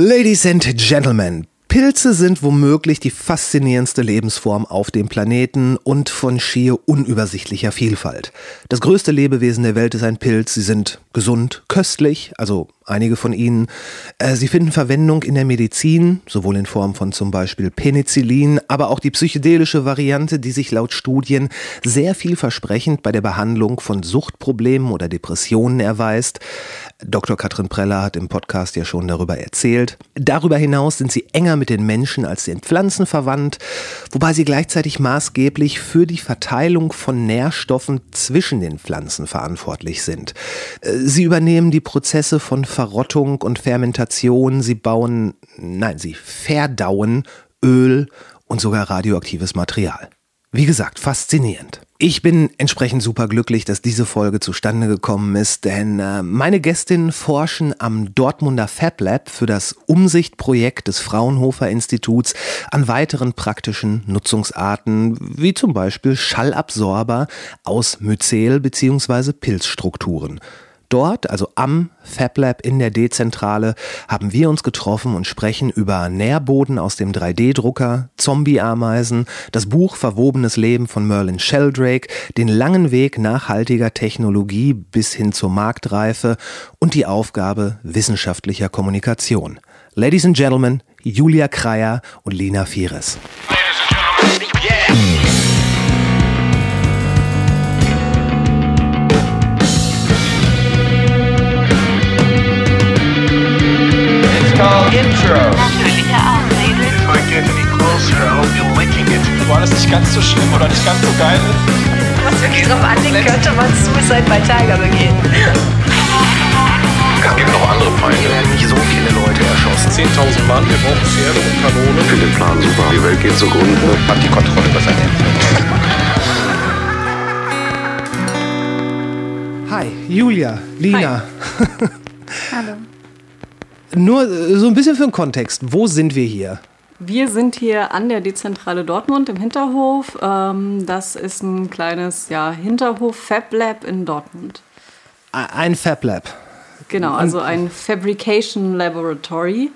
Ladies and Gentlemen, Pilze sind womöglich die faszinierendste Lebensform auf dem Planeten und von schier unübersichtlicher Vielfalt. Das größte Lebewesen der Welt ist ein Pilz. Sie sind gesund, köstlich, also einige von ihnen. Äh, sie finden Verwendung in der Medizin, sowohl in Form von zum Beispiel Penicillin, aber auch die psychedelische Variante, die sich laut Studien sehr vielversprechend bei der Behandlung von Suchtproblemen oder Depressionen erweist. Dr. Katrin Preller hat im Podcast ja schon darüber erzählt. Darüber hinaus sind sie enger mit den Menschen als den Pflanzen verwandt, wobei sie gleichzeitig maßgeblich für die Verteilung von Nährstoffen zwischen den Pflanzen verantwortlich sind. Äh, sie übernehmen die Prozesse von Verrottung und Fermentation, sie bauen, nein, sie verdauen Öl und sogar radioaktives Material. Wie gesagt, faszinierend. Ich bin entsprechend superglücklich, dass diese Folge zustande gekommen ist, denn äh, meine Gästinnen forschen am Dortmunder Fab Lab für das Umsichtprojekt des Fraunhofer Instituts an weiteren praktischen Nutzungsarten, wie zum Beispiel Schallabsorber aus Myzel bzw. Pilzstrukturen. Dort, also am FabLab in der D-Zentrale, haben wir uns getroffen und sprechen über Nährboden aus dem 3D-Drucker, Zombie-Ameisen, das Buch Verwobenes Leben von Merlin Sheldrake, den langen Weg nachhaltiger Technologie bis hin zur Marktreife und die Aufgabe wissenschaftlicher Kommunikation. Ladies and Gentlemen, Julia Kreier und Lina Fieres. Called Intro. Natürliche Ausrede. Like Anthony closer, I hope you're licking it. Wo alles nicht ganz so schlimm oder nicht ganz so geil ist. Was wirklich drauf anlegt, könnte man Suicide bei Tiger begehen. Es gibt noch andere Feinde. Wir werden nicht so viele Leute erschossen. 10.000 Mann, wir brauchen Pferde und Kanonen. Ich finde den Plan super. Die Welt geht zugrunde. Hat die Kontrolle über sein Hi, Julia, Lina. Hallo. Nur äh, so ein bisschen für den Kontext. Wo sind wir hier? Wir sind hier an der Dezentrale Dortmund im Hinterhof. Ähm, das ist ein kleines ja, Hinterhof Fab Lab in Dortmund. Ein Fab Lab. Genau, also ein Fabrication Laboratory.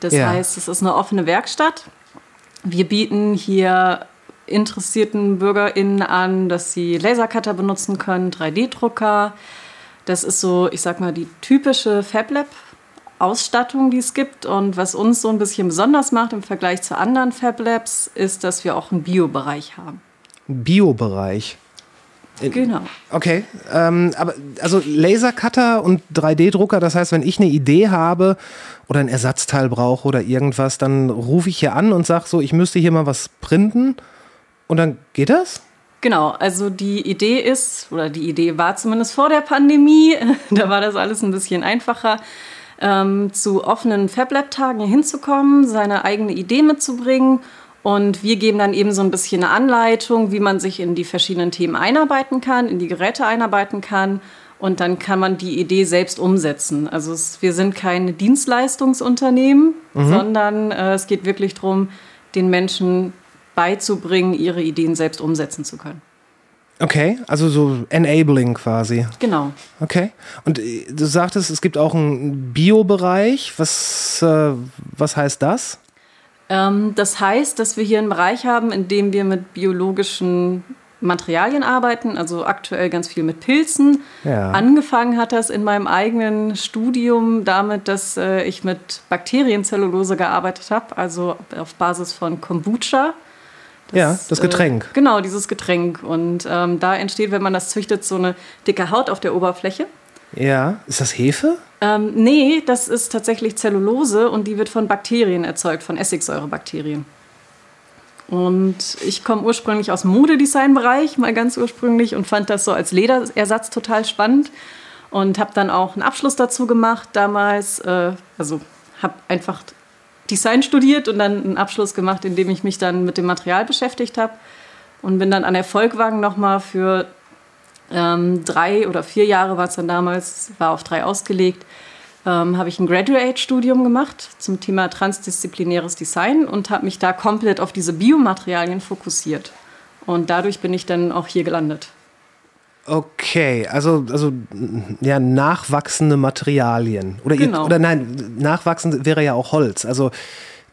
Das Ja. heißt, es ist eine offene Werkstatt. Wir bieten hier interessierten BürgerInnen an, dass sie Lasercutter benutzen können, 3D-Drucker. Das ist so, ich sag mal, die typische Fab Lab Ausstattung, die es gibt. Und was uns so ein bisschen besonders macht im Vergleich zu anderen Fab Labs, ist, dass wir auch einen Bio-Bereich haben. Biobereich. Genau. Okay, ähm, aber also Lasercutter und 3D-Drucker, das heißt, wenn ich eine Idee habe oder ein Ersatzteil brauche oder irgendwas, dann rufe ich hier an und sage so, ich müsste hier mal was printen und dann geht das? Genau, also die Idee ist, oder die Idee war zumindest vor der Pandemie, da war das alles ein bisschen einfacher, ähm, zu offenen FabLab-Tagen hinzukommen, seine eigene Idee mitzubringen. Und wir geben dann eben so ein bisschen eine Anleitung, wie man sich in die verschiedenen Themen einarbeiten kann, in die Geräte einarbeiten kann. Und dann kann man die Idee selbst umsetzen. Also es, wir sind kein Dienstleistungsunternehmen, sondern äh, es geht wirklich darum, den Menschen beizubringen, ihre Ideen selbst umsetzen zu können. Okay, also so enabling quasi. Genau. Okay. Und äh, du sagtest, es gibt auch einen Biobereich. Was, äh, was heißt das? Ähm, das heißt, dass wir hier einen Bereich haben, in dem wir mit biologischen Materialien arbeiten, also aktuell ganz viel mit Pilzen. Ja. Angefangen hat das in meinem eigenen Studium damit, dass äh, ich mit Bakterienzellulose gearbeitet habe, also auf Basis von Kombucha. Ja, das Getränk. Äh, genau, dieses Getränk. Und ähm, da entsteht, wenn man das züchtet, so eine dicke Haut auf der Oberfläche. ja. Ist das Hefe? Ähm, nee, das ist tatsächlich Zellulose und die wird von Bakterien erzeugt, von Essigsäurebakterien. Und ich komme ursprünglich aus dem Modedesign-Bereich, mal ganz ursprünglich, und fand das so als Lederersatz total spannend. Und habe dann auch einen Abschluss dazu gemacht damals. Äh, also habe einfach Design studiert und dann einen Abschluss gemacht, in dem ich mich dann mit dem Material beschäftigt habe. Und bin dann an der Volkwang nochmal für ähm, drei oder vier Jahre war es dann damals, war auf drei ausgelegt, ähm, habe ich ein Graduate-Studium gemacht zum Thema transdisziplinäres Design und habe mich da komplett auf diese Biomaterialien fokussiert. Und dadurch bin ich dann auch hier gelandet. Okay, also, also ja, nachwachsende Materialien. Oder, Genau. ihr, oder nein, nachwachsend wäre ja auch Holz. Also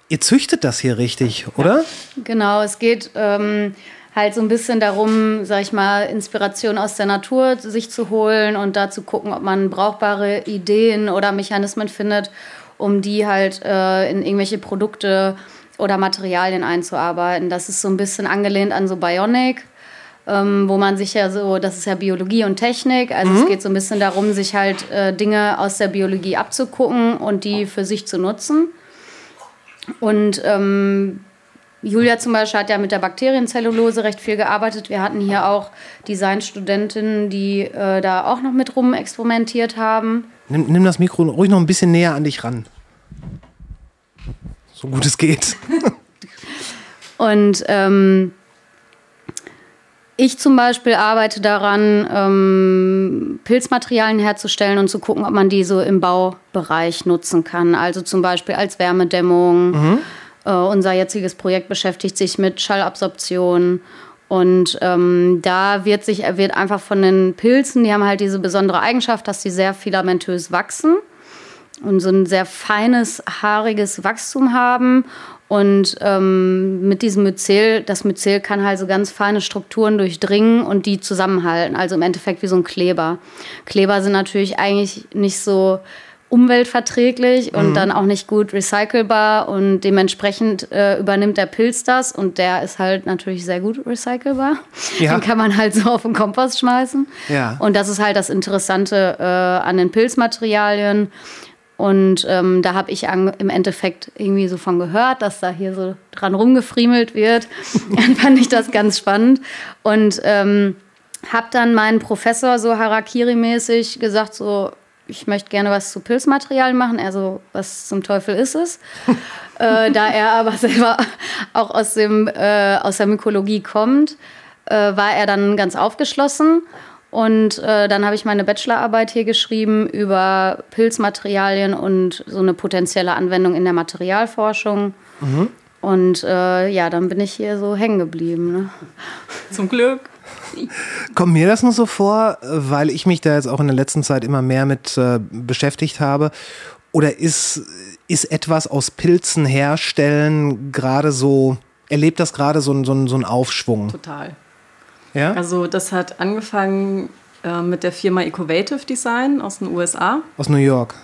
ihr züchtet das hier richtig, oder? Genau, es geht ähm, halt so ein bisschen darum, sag ich mal, Inspiration aus der Natur sich zu holen und da zu gucken, ob man brauchbare Ideen oder Mechanismen findet, um die halt äh, in irgendwelche Produkte oder Materialien einzuarbeiten. Das ist so ein bisschen angelehnt an so Bionic. Ähm, wo man sich ja so, das ist ja Biologie und Technik, also es geht so ein bisschen darum, sich halt äh, Dinge aus der Biologie abzugucken und die für sich zu nutzen. Und ähm, Julia zum Beispiel hat ja mit der Bakterienzellulose recht viel gearbeitet. Wir hatten hier auch Designstudentinnen, die äh, da auch noch mit rum experimentiert haben. Nimm, nimm das Mikro ruhig noch ein bisschen näher an dich ran. So gut es geht. Und ähm, ich zum Beispiel arbeite daran, ähm, Pilzmaterialien herzustellen und zu gucken, ob man die so im Baubereich nutzen kann. Also zum Beispiel als Wärmedämmung. Äh, unser jetziges Projekt beschäftigt sich mit Schallabsorption. Und ähm, da wird sich wird einfach von den Pilzen, die haben halt diese besondere Eigenschaft, dass sie sehr filamentös wachsen und so ein sehr feines, haariges Wachstum haben. Und ähm, mit diesem Myzel, das Myzel kann halt so ganz feine Strukturen durchdringen und die zusammenhalten. Also im Endeffekt wie so ein Kleber. Kleber sind natürlich eigentlich nicht so umweltverträglich und dann auch nicht gut recycelbar und dementsprechend äh, übernimmt der Pilz das und der ist halt natürlich sehr gut recycelbar. Ja. Den kann man halt so auf den Kompost schmeißen. Ja. Und das ist halt das Interessante äh, an den Pilzmaterialien. Und ähm, da habe ich an, im Endeffekt irgendwie so von gehört, dass da hier so dran rumgefriemelt wird. dann fand ich das ganz spannend. Und ähm, habe dann meinen Professor so Harakiri-mäßig gesagt, so, ich möchte gerne was zu Pilzmaterialien machen. Er so, was zum Teufel ist es? äh, da er aber selber auch aus, dem, äh, aus der Mykologie kommt, äh, war er dann ganz aufgeschlossen. Und äh, dann habe ich meine Bachelorarbeit hier geschrieben über Pilzmaterialien und so eine potenzielle Anwendung in der Materialforschung. Und äh, ja, dann bin ich hier so hängen geblieben. Ne? Zum Glück. Kommt mir das nur so vor, weil ich mich da jetzt auch in der letzten Zeit immer mehr mit äh, beschäftigt habe? Oder ist, ist etwas aus Pilzen herstellen gerade so, erlebt das gerade so, ein- so, so einen Aufschwung? Total. Ja? Also das hat angefangen äh, mit der Firma Ecovative Design aus den USA. Aus New York.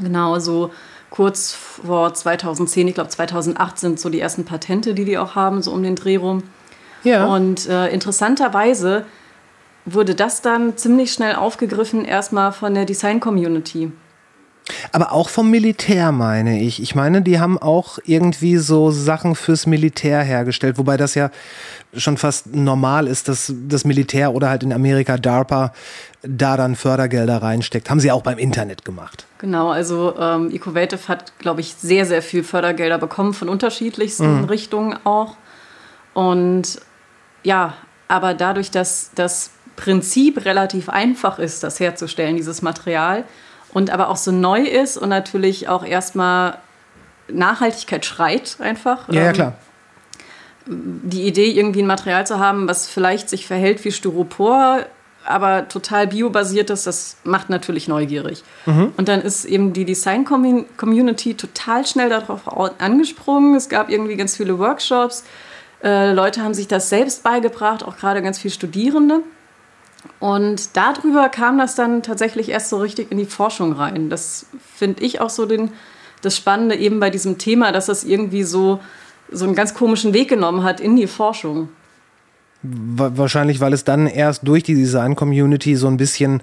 Genau, so kurz vor 2010, ich glaube 2008 sind so die ersten Patente, die die auch haben, so um den Dreh rum. Ja. Und äh, interessanterweise wurde das dann ziemlich schnell aufgegriffen, erstmal von der Design-Community. Aber auch vom Militär, meine ich. Ich meine, die haben auch irgendwie so Sachen fürs Militär hergestellt, wobei das ja schon fast normal ist, dass das Militär oder halt in Amerika DARPA da dann Fördergelder reinsteckt. Haben sie auch beim Internet gemacht. Genau, also ähm, Ecovative hat, glaube ich, sehr, sehr viel Fördergelder bekommen von unterschiedlichsten Richtungen auch. Und ja, aber dadurch, dass das Prinzip relativ einfach ist, das herzustellen, dieses Material, und aber auch so neu ist und natürlich auch erstmal Nachhaltigkeit schreit einfach. Ja, ja, ähm, klar. die Idee, irgendwie ein Material zu haben, was vielleicht sich verhält wie Styropor, aber total biobasiert ist, das macht natürlich neugierig. Und dann ist eben die Design-Community total schnell darauf au- angesprungen. Es gab irgendwie ganz viele Workshops. Äh, Leute haben sich das selbst beigebracht, auch gerade ganz viele Studierende. Und darüber kam das dann tatsächlich erst so richtig in die Forschung rein. Das finde ich auch so den, das Spannende eben bei diesem Thema, dass das irgendwie so, so einen ganz komischen Weg genommen hat in die Forschung. Wa- Wahrscheinlich, weil es dann erst durch die Design-Community so ein bisschen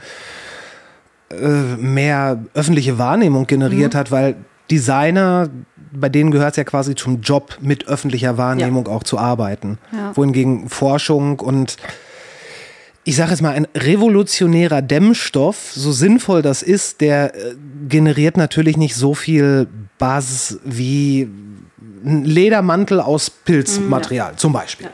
äh, mehr öffentliche Wahrnehmung generiert hat, weil Designer, bei denen gehört es ja quasi zum Job, mit öffentlicher Wahrnehmung auch zu arbeiten. Ja. Wohingegen Forschung und ich sage jetzt mal, ein revolutionärer Dämmstoff, so sinnvoll das ist, der äh, generiert natürlich nicht so viel Buzz wie ein Ledermantel aus Pilzmaterial zum Beispiel.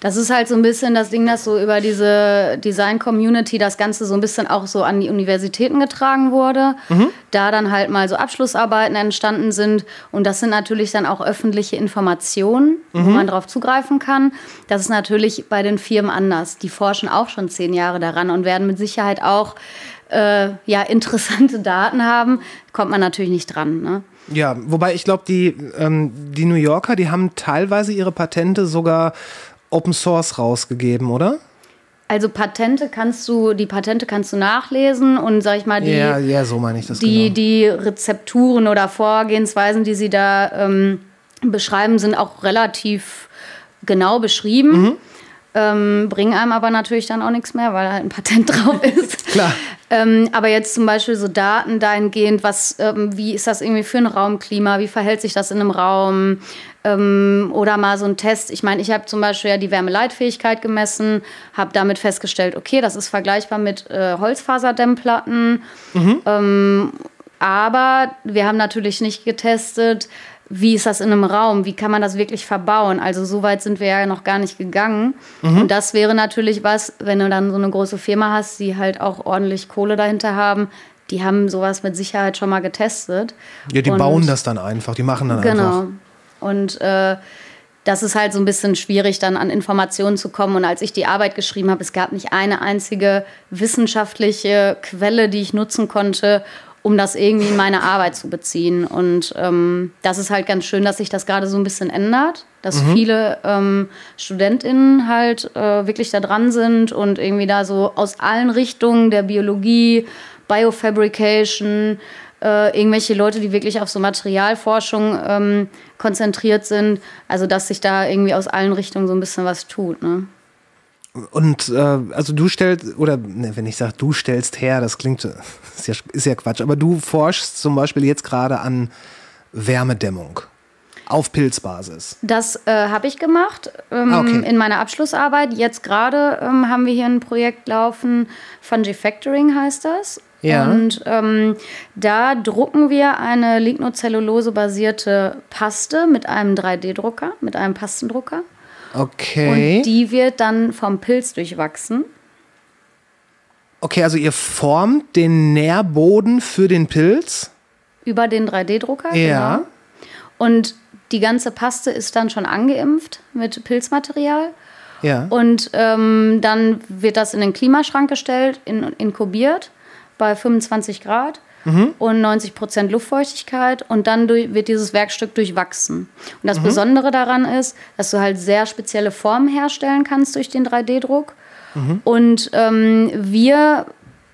Das ist halt so ein bisschen das Ding, dass so über diese Design-Community das Ganze so ein bisschen auch so an die Universitäten getragen wurde. Mhm. Da dann halt mal so Abschlussarbeiten entstanden sind. Und das sind natürlich dann auch öffentliche Informationen, mhm. wo man darauf zugreifen kann. Das ist natürlich bei den Firmen anders. Die forschen auch schon zehn Jahre daran und werden mit Sicherheit auch äh, ja, interessante Daten haben. Kommt man natürlich nicht dran. Ne? Ja, wobei ich glaube, die, ähm, die New Yorker, die haben teilweise ihre Patente sogar Open Source rausgegeben, oder? Also Patente kannst du, die Patente kannst du nachlesen und sag ich mal, die, ja, ja, so meine ich das die, genau. die Rezepturen oder Vorgehensweisen, die sie da ähm, beschreiben, sind auch relativ genau beschrieben. Mhm. Ähm, bringen einem aber natürlich dann auch nichts mehr, weil halt ein Patent drauf ist. Klar. Ähm, aber jetzt zum Beispiel so Daten dahingehend, was, ähm, wie ist das irgendwie für ein Raumklima, wie verhält sich das in einem Raum? Ähm, oder mal so ein Test. Ich meine, ich habe zum Beispiel ja die Wärmeleitfähigkeit gemessen, habe damit festgestellt, okay, das ist vergleichbar mit äh, Holzfaserdämmplatten. Mhm. Ähm, aber wir haben natürlich nicht getestet, wie ist das in einem Raum, wie kann man das wirklich verbauen. Also so weit sind wir ja noch gar nicht gegangen. Mhm. Und das wäre natürlich was, wenn du dann so eine große Firma hast, die halt auch ordentlich Kohle dahinter haben, die haben sowas mit Sicherheit schon mal getestet. Ja, die Und bauen das dann einfach, die machen dann genau. einfach. Genau. Und äh, das ist halt so ein bisschen schwierig, dann an Informationen zu kommen. Und als ich die Arbeit geschrieben habe, es gab nicht eine einzige wissenschaftliche Quelle, die ich nutzen konnte, um das irgendwie in meine Arbeit zu beziehen. Und ähm, das ist halt ganz schön, dass sich das gerade so ein bisschen ändert, dass mhm. viele ähm, StudentInnen halt äh, wirklich da dran sind und irgendwie da so aus allen Richtungen der Biologie, Biofabrication, äh, irgendwelche Leute, die wirklich auf so Materialforschung ähm, konzentriert sind. Also, dass sich da irgendwie aus allen Richtungen so ein bisschen was tut. Ne? Und äh, also du stellst, oder ne, wenn ich sage, du stellst her, das klingt, ist ja, ist ja Quatsch, aber du forschst zum Beispiel jetzt gerade an Wärmedämmung auf Pilzbasis. Das äh, habe ich gemacht ähm, ah, okay. in meiner Abschlussarbeit. Jetzt gerade ähm, haben wir hier ein Projekt laufen, Fungi Factoring heißt das. Ja. Und ähm, da drucken wir eine Lignocellulose-basierte Paste mit einem 3D-Drucker, mit einem Pastendrucker. Okay. Und die wird dann vom Pilz durchwachsen. Okay, also ihr formt den Nährboden für den Pilz? Über den 3D-Drucker, ja. Genau. Und die ganze Paste ist dann schon angeimpft mit Pilzmaterial. Ja. Und ähm, dann wird das in den Klimaschrank gestellt, in, inkubiert bei 25 Grad mhm. und 90 Prozent Luftfeuchtigkeit und dann durch, wird dieses Werkstück durchwachsen. Und das mhm. Besondere daran ist, dass du halt sehr spezielle Formen herstellen kannst durch den 3D-Druck. Mhm. Und ähm, wir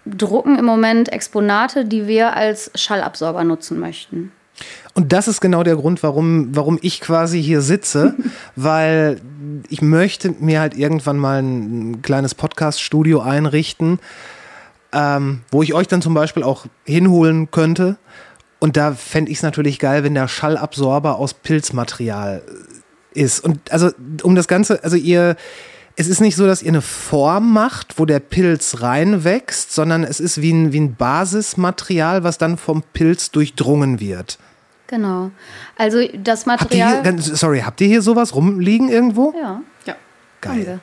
drucken im Moment Exponate, die wir als Schallabsorber nutzen möchten. Und das ist genau der Grund, warum, warum ich quasi hier sitze, weil ich möchte mir halt irgendwann mal ein kleines Podcast-Studio einrichten, ähm, wo ich euch dann zum Beispiel auch hinholen könnte. Und da fände ich es natürlich geil, wenn der Schallabsorber aus Pilzmaterial ist. Und also, um das Ganze, also ihr, es ist nicht so, dass ihr eine Form macht, wo der Pilz reinwächst, sondern es ist wie ein, wie ein Basismaterial, was dann vom Pilz durchdrungen wird. Genau. Also das Material. Habt hier, sorry, habt ihr hier sowas rumliegen irgendwo? Ja. Ja. Geil.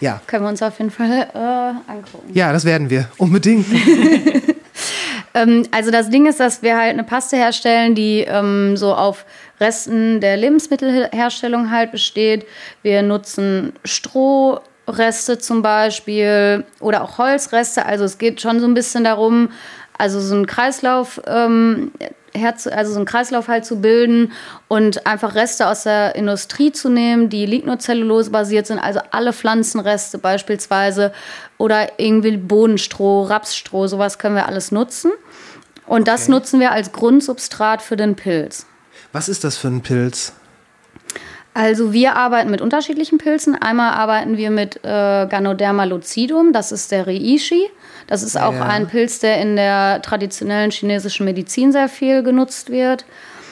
Ja. Können wir uns auf jeden Fall äh, angucken. Ja, das werden wir. Unbedingt. ähm, also das Ding ist, dass wir halt eine Paste herstellen, die ähm, so auf Resten der Lebensmittelherstellung halt besteht. Wir nutzen Strohreste zum Beispiel oder auch Holzreste. Also es geht schon so ein bisschen darum, also so ein Kreislauf ähm, Herz, also so einen Kreislauf halt zu bilden und einfach Reste aus der Industrie zu nehmen, die Lignocellulose basiert sind, also alle Pflanzenreste beispielsweise oder irgendwie Bohnenstroh, Rapsstroh, sowas können wir alles nutzen. Und okay. das nutzen wir als Grundsubstrat für den Pilz. Was ist das für ein Pilz? Also wir arbeiten mit unterschiedlichen Pilzen. Einmal arbeiten wir mit äh, Ganoderma lucidum, das ist der Reishi. Das ist auch ja. ein Pilz, der in der traditionellen chinesischen Medizin sehr viel genutzt wird.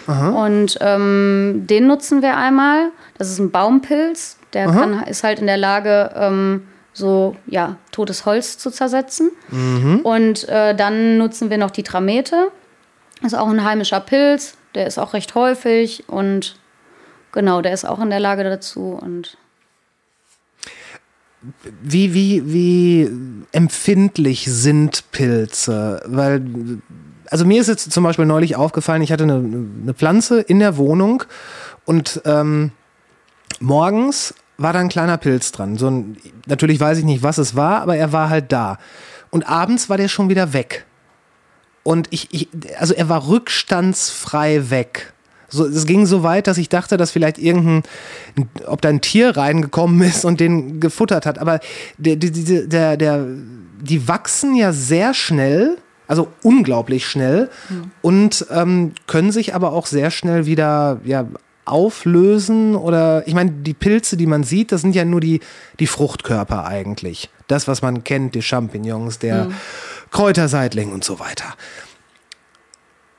Aha. Und ähm, den nutzen wir einmal. Das ist ein Baumpilz. Der kann, ist halt in der Lage, ähm, so ja, totes Holz zu zersetzen. Mhm. Und äh, dann nutzen wir noch die Tramete. Das ist auch ein heimischer Pilz. Der ist auch recht häufig und genau, der ist auch in der Lage dazu. Und wie, wie, wie empfindlich sind Pilze? Weil, also mir ist jetzt zum Beispiel neulich aufgefallen, ich hatte eine, eine Pflanze in der Wohnung und ähm, morgens war da ein kleiner Pilz dran. So ein, natürlich weiß ich nicht, was es war, aber er war halt da. Und abends war der schon wieder weg. Und ich, ich also er war rückstandsfrei weg. So, es ging so weit, dass ich dachte, dass vielleicht irgendein, ob da ein Tier reingekommen ist und den gefuttert hat. Aber der, der, der, der, die wachsen ja sehr schnell, also unglaublich schnell mhm. und ähm, können sich aber auch sehr schnell wieder ja, auflösen oder ich meine, die Pilze, die man sieht, das sind ja nur die, die Fruchtkörper eigentlich. Das, was man kennt, die Champignons, der mhm. Kräuterseitling und so weiter.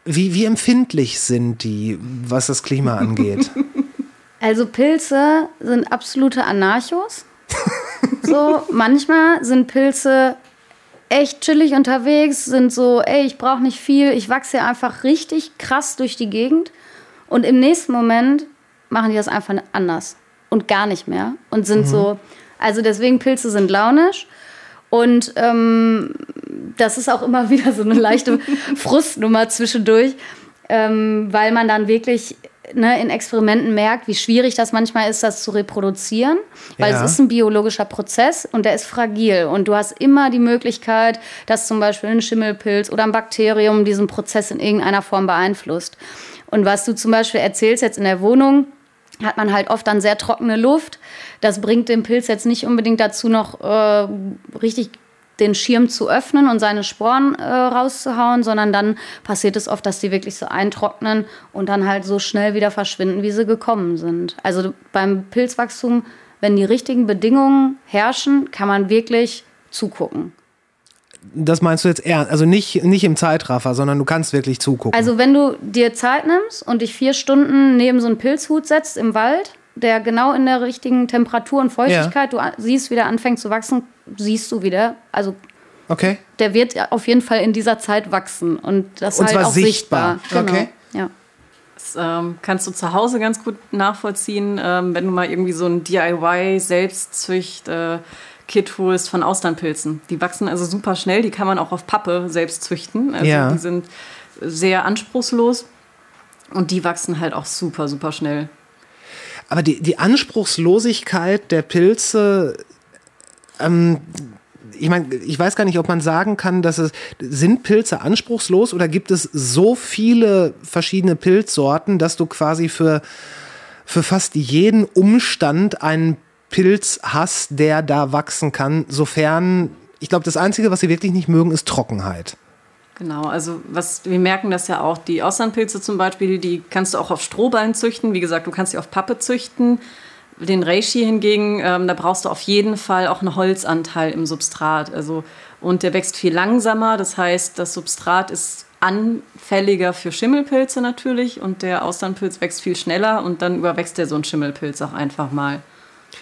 Wie, wie empfindlich sind die, was das Klima angeht? Also Pilze sind absolute Anarchos. so, manchmal sind Pilze echt chillig unterwegs, sind so, ey, ich brauche nicht viel, ich wachse ja einfach richtig krass durch die Gegend. Und im nächsten Moment machen die das einfach anders und gar nicht mehr und sind mhm. so, also deswegen Pilze sind launisch und ähm, das ist auch immer wieder so eine leichte Frustnummer zwischendurch, ähm, weil man dann wirklich ne, in Experimenten merkt, wie schwierig das manchmal ist, das zu reproduzieren, weil ja. es ist ein biologischer Prozess und der ist fragil und du hast immer die Möglichkeit, dass zum Beispiel ein Schimmelpilz oder ein Bakterium diesen Prozess in irgendeiner Form beeinflusst. Und was du zum Beispiel erzählst jetzt in der Wohnung, hat man halt oft dann sehr trockene Luft. Das bringt den Pilz jetzt nicht unbedingt dazu, noch äh, richtig den Schirm zu öffnen und seine Sporen äh, rauszuhauen, sondern dann passiert es oft, dass die wirklich so eintrocknen und dann halt so schnell wieder verschwinden, wie sie gekommen sind. Also beim Pilzwachstum, wenn die richtigen Bedingungen herrschen, kann man wirklich zugucken. Das meinst du jetzt eher, also nicht, nicht im Zeitraffer, sondern du kannst wirklich zugucken. Also wenn du dir Zeit nimmst und dich vier Stunden neben so einen Pilzhut setzt im Wald, der genau in der richtigen Temperatur und Feuchtigkeit, ja. du siehst, wie der anfängt zu wachsen, siehst du wieder. Also okay. der wird auf jeden Fall in dieser Zeit wachsen und das und halt auch sichtbar. sichtbar. Genau. Okay. Ja. Das ähm, kannst du zu Hause ganz gut nachvollziehen, ähm, wenn du mal irgendwie so ein DIY-Selbstzücht- äh, Kit holst von Austernpilzen. Die wachsen also super schnell, die kann man auch auf Pappe selbst züchten. Also ja. die sind sehr anspruchslos und die wachsen halt auch super, super schnell. Aber die, die Anspruchslosigkeit der Pilze, ähm, ich meine, ich weiß gar nicht, ob man sagen kann, dass es sind Pilze anspruchslos oder gibt es so viele verschiedene Pilzsorten, dass du quasi für für fast jeden Umstand einen Pilz hast, der da wachsen kann, sofern, ich glaube, das Einzige, was sie wirklich nicht mögen, ist Trockenheit. Genau, also was wir merken das ja auch, die Auslandpilze zum Beispiel, die kannst du auch auf Strohballen züchten. Wie gesagt, du kannst sie auf Pappe züchten. Den Reishi hingegen, ähm, da brauchst du auf jeden Fall auch einen Holzanteil im Substrat. Also, und der wächst viel langsamer. Das heißt, das Substrat ist anfälliger für Schimmelpilze natürlich und der Auslandpilz wächst viel schneller und dann überwächst der so einen Schimmelpilz auch einfach mal.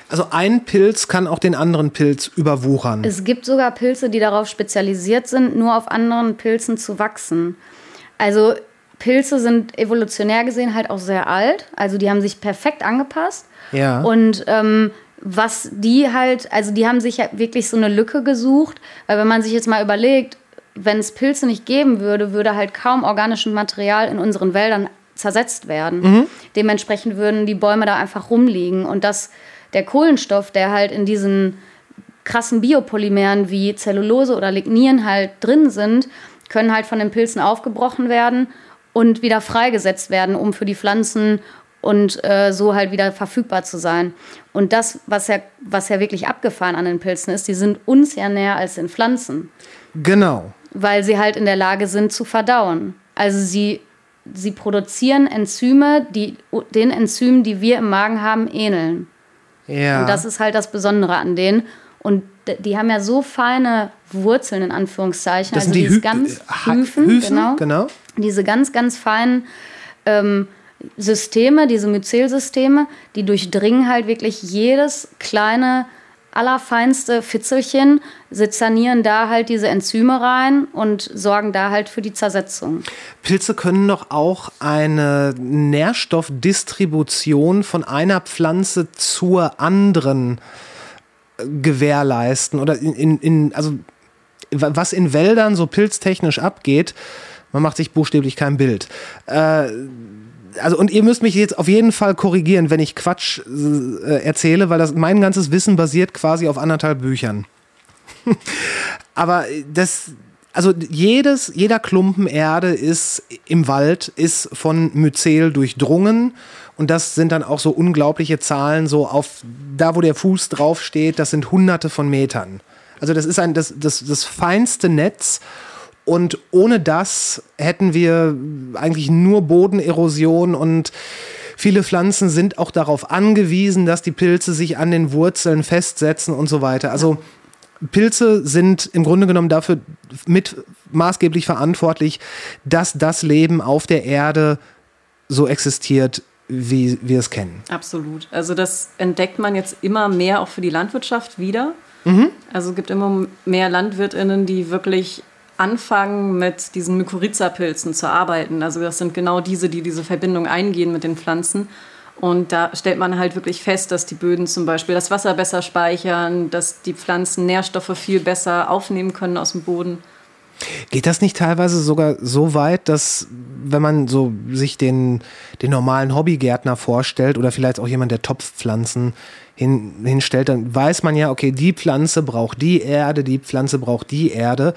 Also ein Pilz kann auch den anderen Pilz überwuchern. Es gibt sogar Pilze, die darauf spezialisiert sind, nur auf anderen Pilzen zu wachsen. Also Pilze sind evolutionär gesehen halt auch sehr alt. Also die haben sich perfekt angepasst. Ja. Und ähm, was die halt, also die haben sich ja wirklich so eine Lücke gesucht, weil wenn man sich jetzt mal überlegt, wenn es Pilze nicht geben würde, würde halt kaum organisches Material in unseren Wäldern zersetzt werden. Mhm. Dementsprechend würden die Bäume da einfach rumliegen und das der Kohlenstoff, der halt in diesen krassen Biopolymeren wie Zellulose oder Lignieren halt drin sind, können halt von den Pilzen aufgebrochen werden und wieder freigesetzt werden, um für die Pflanzen und äh, so halt wieder verfügbar zu sein. Und das, was ja, was ja wirklich abgefahren an den Pilzen ist, die sind uns ja näher als den Pflanzen. Genau. Weil sie halt in der Lage sind zu verdauen. Also sie, sie produzieren Enzyme, die den Enzymen, die wir im Magen haben, ähneln. Ja. Und das ist halt das Besondere an denen. Und die haben ja so feine Wurzeln in Anführungszeichen. Das also sind die Hy ganz äh, Hyphen, Hyphen genau. genau. Diese ganz, ganz feinen ähm, Systeme, diese Myzelsysteme, die durchdringen halt wirklich jedes kleine allerfeinste Fitzelchen, sezernieren da halt diese Enzyme rein und sorgen da halt für die Zersetzung. Pilze können doch auch eine Nährstoffdistribution von einer Pflanze zur anderen gewährleisten oder in, in, in also was in Wäldern so pilztechnisch abgeht, man macht sich buchstäblich kein Bild. Äh, also und ihr müsst mich jetzt auf jeden Fall korrigieren, wenn ich Quatsch äh, erzähle, weil das mein ganzes Wissen basiert quasi auf anderthalb Büchern. Aber das also jedes, jeder Klumpen Erde ist im Wald, ist von Myzel durchdrungen. Und das sind dann auch so unglaubliche Zahlen, so auf da, wo der Fuß draufsteht, das sind hunderte von Metern. Also das ist ein, das, das, das feinste Netz. Und ohne das hätten wir eigentlich nur Bodenerosion und viele Pflanzen sind auch darauf angewiesen, dass die Pilze sich an den Wurzeln festsetzen und so weiter. Also Pilze sind im Grunde genommen dafür mit maßgeblich verantwortlich, dass das Leben auf der Erde so existiert, wie wir es kennen. Absolut. Also das entdeckt man jetzt immer mehr auch für die Landwirtschaft wieder. Mhm. Also es gibt immer mehr Landwirtinnen, die wirklich anfangen, mit diesen Mykorrhiza-Pilzen zu arbeiten. Also das sind genau diese, die diese Verbindung eingehen mit den Pflanzen. Und da stellt man halt wirklich fest, dass die Böden zum Beispiel das Wasser besser speichern, dass die Pflanzen Nährstoffe viel besser aufnehmen können aus dem Boden. Geht das nicht teilweise sogar so weit, dass wenn man so sich den, den normalen Hobbygärtner vorstellt oder vielleicht auch jemand, der Topfpflanzen hin, hinstellt, dann weiß man ja, okay, die Pflanze braucht die Erde, die Pflanze braucht die Erde.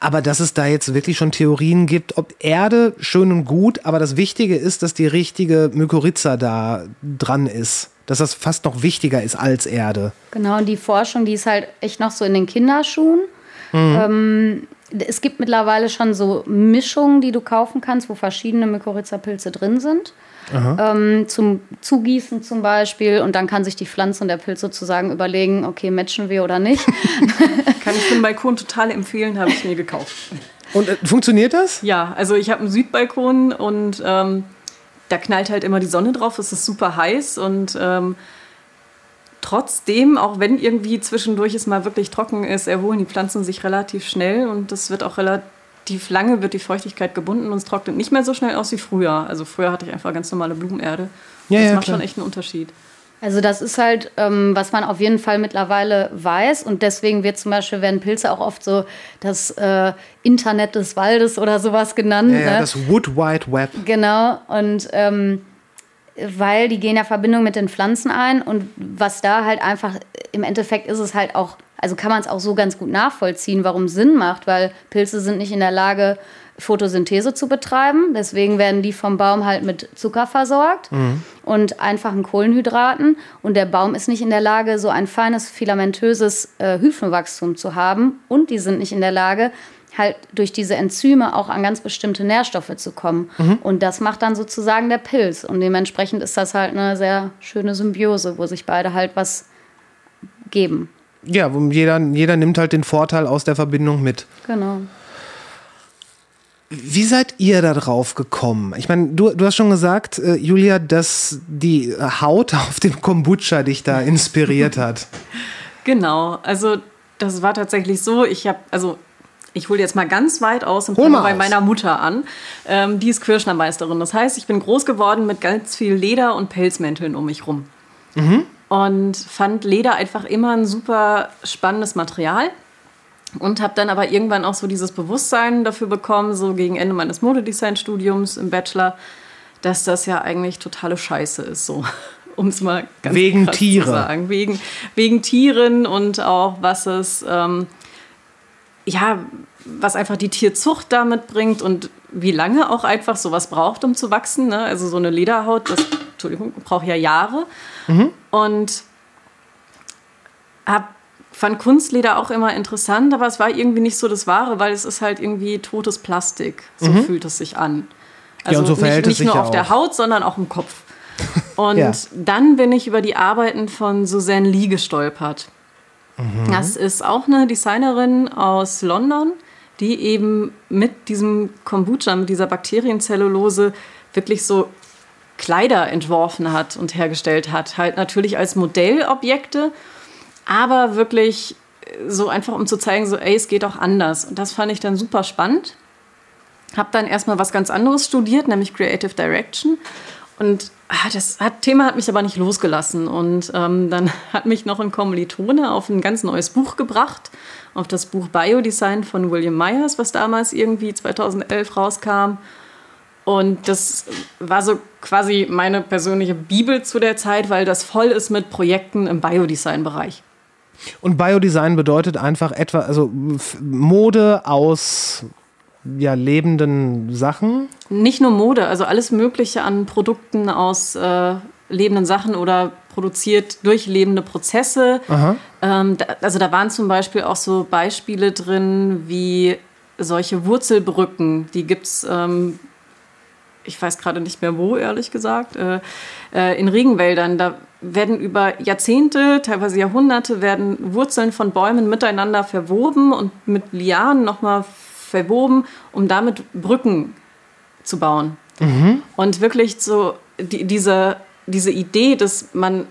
Aber dass es da jetzt wirklich schon Theorien gibt, ob Erde schön und gut, aber das Wichtige ist, dass die richtige Mykorrhiza da dran ist. Dass das fast noch wichtiger ist als Erde. Genau, und die Forschung, die ist halt echt noch so in den Kinderschuhen. Mhm. Ähm, es gibt mittlerweile schon so Mischungen, die du kaufen kannst, wo verschiedene Mykorrhiza-Pilze drin sind ähm, zum Zugießen zum Beispiel. Und dann kann sich die Pflanze und der Pilz sozusagen überlegen, okay, matchen wir oder nicht. kann ich den Balkon total empfehlen, habe ich mir gekauft. Und äh, funktioniert das? Ja, also ich habe einen Südbalkon und ähm, da knallt halt immer die Sonne drauf, es ist super heiß und ähm, trotzdem, auch wenn irgendwie zwischendurch es mal wirklich trocken ist, erholen die Pflanzen sich relativ schnell und das wird auch relativ relativ lange wird die Feuchtigkeit gebunden und es trocknet nicht mehr so schnell aus wie früher. Also früher hatte ich einfach ganz normale Blumenerde. Ja, das ja, macht klar. schon echt einen Unterschied. Also das ist halt, ähm, was man auf jeden Fall mittlerweile weiß und deswegen wird zum Beispiel werden Pilze auch oft so das äh, Internet des Waldes oder sowas genannt. Ja, ja ne? das Wood Wide Web. Genau und ähm, weil die gehen ja Verbindung mit den Pflanzen ein und was da halt einfach im Endeffekt ist es halt auch also kann man es auch so ganz gut nachvollziehen, warum es Sinn macht, weil Pilze sind nicht in der Lage, Photosynthese zu betreiben. Deswegen werden die vom Baum halt mit Zucker versorgt mhm. und einfachen Kohlenhydraten. Und der Baum ist nicht in der Lage, so ein feines filamentöses äh, Hyphenwachstum zu haben. Und die sind nicht in der Lage, halt durch diese Enzyme auch an ganz bestimmte Nährstoffe zu kommen. Mhm. Und das macht dann sozusagen der Pilz. Und dementsprechend ist das halt eine sehr schöne Symbiose, wo sich beide halt was geben. Ja, jeder, jeder nimmt halt den Vorteil aus der Verbindung mit. Genau. Wie seid ihr da drauf gekommen? Ich meine, du, du hast schon gesagt, äh, Julia, dass die Haut auf dem Kombucha dich da inspiriert hat. Genau, also das war tatsächlich so. Ich habe, also ich hole jetzt mal ganz weit aus und fange bei meiner Mutter an. Ähm, die ist Kirschnermeisterin. Das heißt, ich bin groß geworden mit ganz viel Leder und Pelzmänteln um mich rum. Mhm und fand Leder einfach immer ein super spannendes Material und habe dann aber irgendwann auch so dieses Bewusstsein dafür bekommen, so gegen Ende meines Modedesign-Studiums im Bachelor, dass das ja eigentlich totale Scheiße ist, so um es mal ganz wegen krass Tiere. zu sagen. Wegen, wegen Tieren und auch was es, ähm, ja, was einfach die Tierzucht damit bringt und wie lange auch einfach sowas braucht, um zu wachsen. Ne? Also so eine Lederhaut, das braucht ja Jahre. Mhm. Und hab, fand Kunstleder auch immer interessant, aber es war irgendwie nicht so das Wahre, weil es ist halt irgendwie totes Plastik. So mhm. fühlt es sich an. Also ja, so nicht, nicht nur auf auch. der Haut, sondern auch im Kopf. Und ja. dann bin ich über die Arbeiten von Suzanne Lee gestolpert. Mhm. Das ist auch eine Designerin aus London, die eben mit diesem Kombucha, mit dieser Bakterienzellulose wirklich so Kleider entworfen hat und hergestellt hat. Halt natürlich als Modellobjekte, aber wirklich so einfach, um zu zeigen, so, ey, es geht auch anders. Und das fand ich dann super spannend. Hab dann erstmal was ganz anderes studiert, nämlich Creative Direction. Und das hat, Thema hat mich aber nicht losgelassen. Und ähm, dann hat mich noch ein Kommilitone auf ein ganz neues Buch gebracht, auf das Buch Biodesign von William Myers, was damals irgendwie 2011 rauskam. Und das war so quasi meine persönliche Bibel zu der Zeit, weil das voll ist mit Projekten im Biodesign-Bereich. Und Biodesign bedeutet einfach etwa, also Mode aus ja, lebenden Sachen? Nicht nur Mode, also alles Mögliche an Produkten aus äh, lebenden Sachen oder produziert durch lebende Prozesse. Ähm, da, also da waren zum Beispiel auch so Beispiele drin wie solche Wurzelbrücken, die gibt es, ähm, ich weiß gerade nicht mehr wo, ehrlich gesagt, äh, äh, in Regenwäldern. Da werden über Jahrzehnte, teilweise Jahrhunderte, werden Wurzeln von Bäumen miteinander verwoben und mit Lianen nochmal verwoben, um damit Brücken zu bauen. Mhm. Und wirklich so die, diese, diese Idee, dass man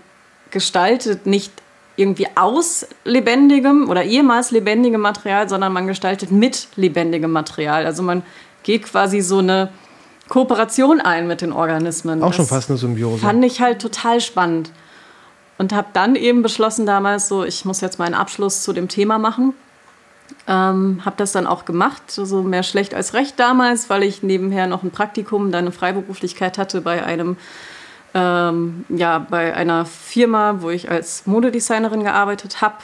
gestaltet nicht irgendwie aus lebendigem oder ehemals lebendigem Material, sondern man gestaltet mit lebendigem Material. Also man geht quasi so eine Kooperation ein mit den Organismen. Auch das schon fast eine Symbiose. Fand ich halt total spannend. Und habe dann eben beschlossen damals so, ich muss jetzt meinen Abschluss zu dem Thema machen. Ähm, habe das dann auch gemacht, so also mehr schlecht als recht damals, weil ich nebenher noch ein Praktikum, dann eine Freiberuflichkeit hatte bei einem ähm, ja, bei einer Firma, wo ich als Modedesignerin gearbeitet habe.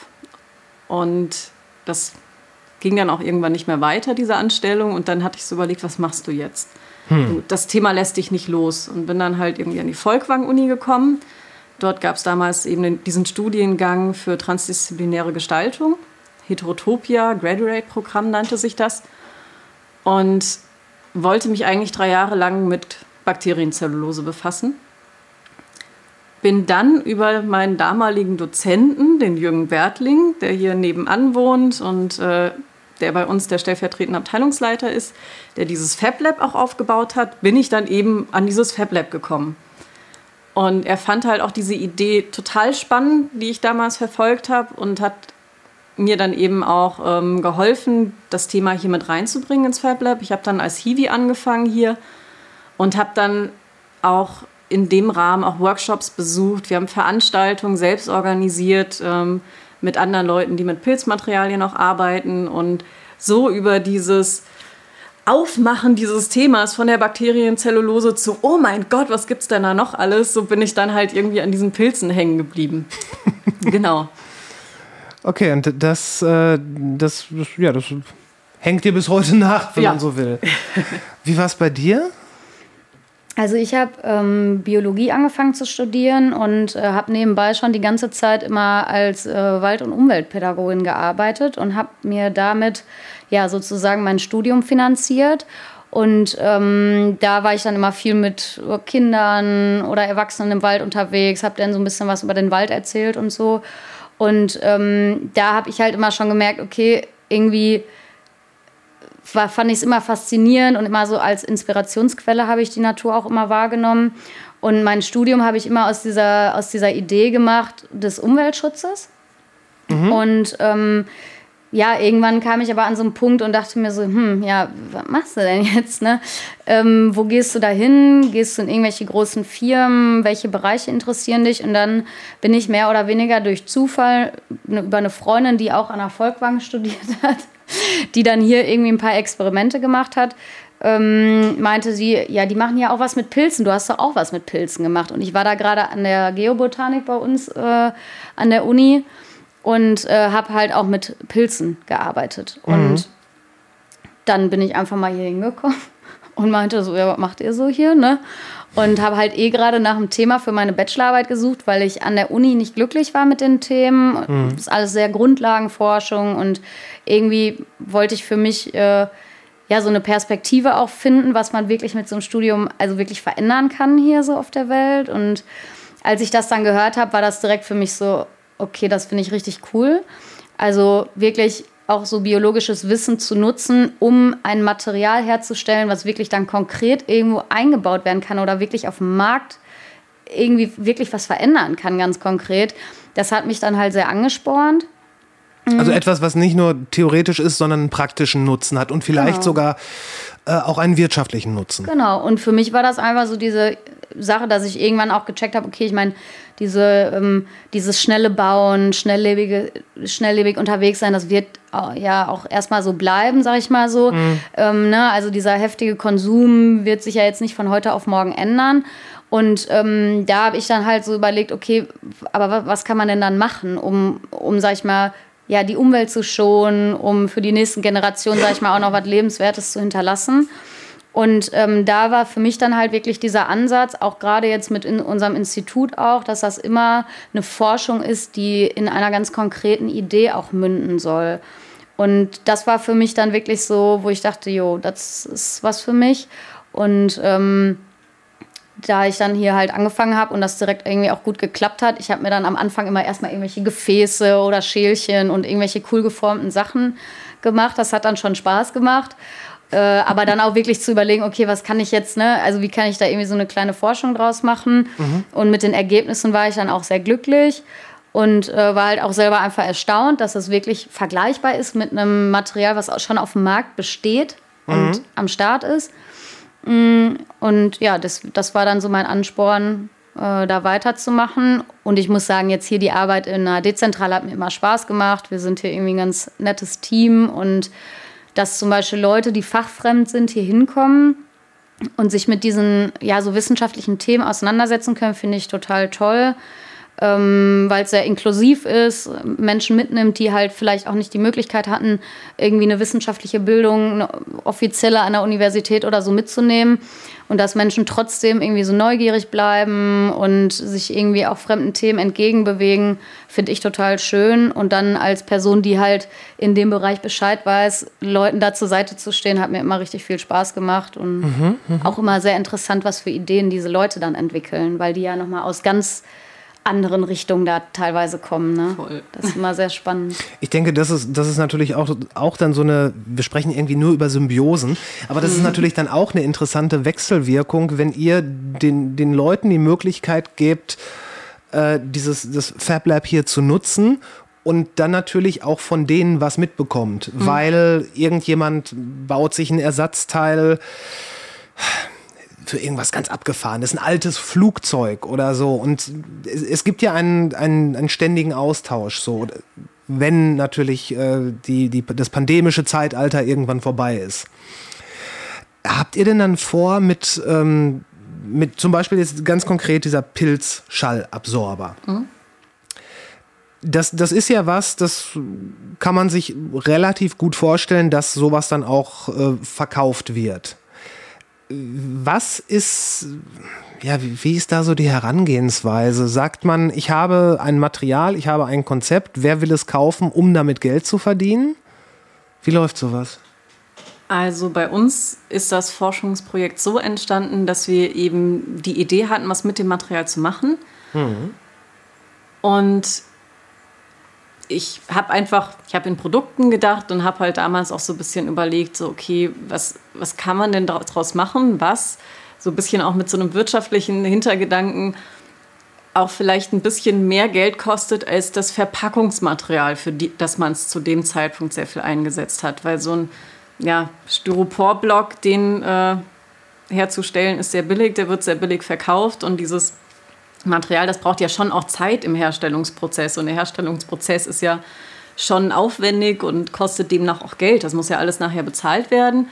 Und das ging dann auch irgendwann nicht mehr weiter, diese Anstellung. Und dann hatte ich so überlegt, was machst du jetzt? Hm. Das Thema lässt dich nicht los. Und bin dann halt irgendwie an die Volkwang-Uni gekommen. Dort gab es damals eben diesen Studiengang für transdisziplinäre Gestaltung. Heterotopia, Graduate-Programm nannte sich das. Und wollte mich eigentlich drei Jahre lang mit Bakterienzellulose befassen. Bin dann über meinen damaligen Dozenten, den Jürgen Bertling, der hier nebenan wohnt und äh, der bei uns der stellvertretende Abteilungsleiter ist, der dieses FabLab auch aufgebaut hat, bin ich dann eben an dieses FabLab gekommen. Und er fand halt auch diese Idee total spannend, die ich damals verfolgt habe und hat mir dann eben auch ähm, geholfen, das Thema hier mit reinzubringen ins FabLab. Ich habe dann als Hiwi angefangen hier und habe dann auch in dem Rahmen auch Workshops besucht. Wir haben Veranstaltungen selbst organisiert ähm, mit anderen Leuten, die mit Pilzmaterialien auch arbeiten und so über dieses Aufmachen dieses Themas von der Bakterienzellulose zu, oh mein Gott, was gibt's denn da noch alles? So bin ich dann halt irgendwie an diesen Pilzen hängen geblieben. genau. Okay, und das, äh, das, ja, das hängt dir bis heute nach, wenn ja. man so will. Wie war es bei dir? Also ich habe ähm, Biologie angefangen zu studieren und äh, habe nebenbei schon die ganze Zeit immer als äh, Wald- und Umweltpädagogin gearbeitet und habe mir damit ja sozusagen mein Studium finanziert. Und ähm, da war ich dann immer viel mit Kindern oder Erwachsenen im Wald unterwegs, habe dann so ein bisschen was über den Wald erzählt und so. Und ähm, da habe ich halt immer schon gemerkt, okay, irgendwie war, fand ich es immer faszinierend und immer so als Inspirationsquelle habe ich die Natur auch immer wahrgenommen. Und mein Studium habe ich immer aus dieser, aus dieser Idee gemacht des Umweltschutzes. Mhm. Und ähm, ja, irgendwann kam ich aber an so einen Punkt und dachte mir so, hm, ja, was machst du denn jetzt, ne? Ähm, wo gehst du da hin? Gehst du in irgendwelche großen Firmen? Welche Bereiche interessieren dich? Und dann bin ich mehr oder weniger durch Zufall ne, über eine Freundin, die auch an der Volkwang studiert hat, die dann hier irgendwie ein paar Experimente gemacht hat, ähm, meinte sie, ja, die machen ja auch was mit Pilzen. Du hast doch auch was mit Pilzen gemacht. Und ich war da gerade an der Geobotanik bei uns äh, an der Uni und äh, habe halt auch mit Pilzen gearbeitet. Mhm. Und dann bin ich einfach mal hier hingekommen und meinte so, ja, was macht ihr so hier, ne? Und habe halt eh gerade nach einem Thema für meine Bachelorarbeit gesucht, weil ich an der Uni nicht glücklich war mit den Themen. Mhm. Das ist alles sehr Grundlagenforschung und irgendwie wollte ich für mich äh, ja so eine Perspektive auch finden, was man wirklich mit so einem Studium also wirklich verändern kann hier so auf der Welt. Und als ich das dann gehört habe, war das direkt für mich so, okay, das finde ich richtig cool. Also wirklich auch so biologisches Wissen zu nutzen, um ein Material herzustellen, was wirklich dann konkret irgendwo eingebaut werden kann oder wirklich auf dem Markt irgendwie wirklich was verändern kann, ganz konkret. Das hat mich dann halt sehr angespornt. Also mhm. etwas, was nicht nur theoretisch ist, sondern einen praktischen Nutzen hat und vielleicht genau. sogar äh, auch einen wirtschaftlichen Nutzen. Genau, und für mich war das einfach so diese Sache, dass ich irgendwann auch gecheckt habe, okay, ich meine, diese, ähm, dieses schnelle Bauen, schnelllebige, schnelllebig unterwegs sein, das wird ja auch erstmal so bleiben, sag ich mal so. Mhm. Ähm, ne? Also dieser heftige Konsum wird sich ja jetzt nicht von heute auf morgen ändern. Und ähm, da habe ich dann halt so überlegt, okay, aber was kann man denn dann machen, um, um sag ich mal, ja, die Umwelt zu schonen, um für die nächsten Generationen, sag ich mal, auch noch was Lebenswertes zu hinterlassen. Und ähm, da war für mich dann halt wirklich dieser Ansatz, auch gerade jetzt mit in unserem Institut auch, dass das immer eine Forschung ist, die in einer ganz konkreten Idee auch münden soll. Und das war für mich dann wirklich so, wo ich dachte, jo, das ist was für mich. Und ähm, da ich dann hier halt angefangen habe und das direkt irgendwie auch gut geklappt hat, ich habe mir dann am Anfang immer erstmal irgendwelche Gefäße oder Schälchen und irgendwelche cool geformten Sachen gemacht. Das hat dann schon Spaß gemacht. Äh, aber dann auch wirklich zu überlegen, okay, was kann ich jetzt, ne? Also wie kann ich da irgendwie so eine kleine Forschung draus machen? Mhm. Und mit den Ergebnissen war ich dann auch sehr glücklich und äh, war halt auch selber einfach erstaunt, dass es wirklich vergleichbar ist mit einem Material, was auch schon auf dem Markt besteht mhm. und am Start ist. Mm, und ja, das, das war dann so mein Ansporn, äh, da weiterzumachen. Und ich muss sagen, jetzt hier die Arbeit in einer Dezentrale hat mir immer Spaß gemacht. Wir sind hier irgendwie ein ganz nettes Team und dass zum Beispiel Leute, die fachfremd sind, hier hinkommen und sich mit diesen ja, so wissenschaftlichen Themen auseinandersetzen können, finde ich total toll ähm, weil es sehr inklusiv ist, Menschen mitnimmt, die halt vielleicht auch nicht die Möglichkeit hatten, irgendwie eine wissenschaftliche Bildung, eine offizielle an der Universität oder so mitzunehmen. Und dass Menschen trotzdem irgendwie so neugierig bleiben und sich irgendwie auch fremden Themen entgegenbewegen, finde ich total schön. Und dann als Person, die halt in dem Bereich Bescheid weiß, Leuten da zur Seite zu stehen, hat mir immer richtig viel Spaß gemacht und mhm, mh. auch immer sehr interessant, was für Ideen diese Leute dann entwickeln, weil die ja nochmal aus ganz anderen Richtungen da teilweise kommen. Ne? Voll. Das ist immer sehr spannend. Ich denke, das ist, das ist natürlich auch, auch dann so eine, wir sprechen irgendwie nur über Symbiosen, aber das mhm. ist natürlich dann auch eine interessante Wechselwirkung, wenn ihr den, den Leuten die Möglichkeit gebt, äh, dieses das Fab Lab hier zu nutzen und dann natürlich auch von denen was mitbekommt, mhm. weil irgendjemand baut sich ein Ersatzteil für irgendwas ganz Abgefahrenes, ein altes Flugzeug oder so. Und es, es gibt ja einen, einen, einen ständigen Austausch, so wenn natürlich äh, die, die, das pandemische Zeitalter irgendwann vorbei ist. Habt ihr denn dann vor, mit, ähm, mit zum Beispiel jetzt ganz konkret dieser Pilzschallabsorber? Mhm. Das, das ist ja was, das kann man sich relativ gut vorstellen, dass sowas dann auch äh, verkauft wird was ist, ja, wie, wie, ist da so die Herangehensweise? Sagt man, ich habe ein Material, ich habe ein Konzept, wer will es kaufen, um damit Geld zu verdienen? Wie läuft sowas? Also bei uns ist das Forschungsprojekt so entstanden, dass wir eben die Idee hatten, was mit dem Material zu machen. Mhm. Und ich habe einfach, ich habe in Produkten gedacht und habe halt damals auch so ein bisschen überlegt, so okay, was, was kann man denn daraus machen, was so ein bisschen auch mit so einem wirtschaftlichen Hintergedanken auch vielleicht ein bisschen mehr Geld kostet als das Verpackungsmaterial, für die, das man es zu dem Zeitpunkt sehr viel eingesetzt hat. Weil so ein ja, Styroporblock, den äh, herzustellen, ist sehr billig, der wird sehr billig verkauft und dieses Material, das braucht ja schon auch Zeit im Herstellungsprozess. Und der Herstellungsprozess ist ja schon aufwendig und kostet demnach auch Geld. Das muss ja alles nachher bezahlt werden.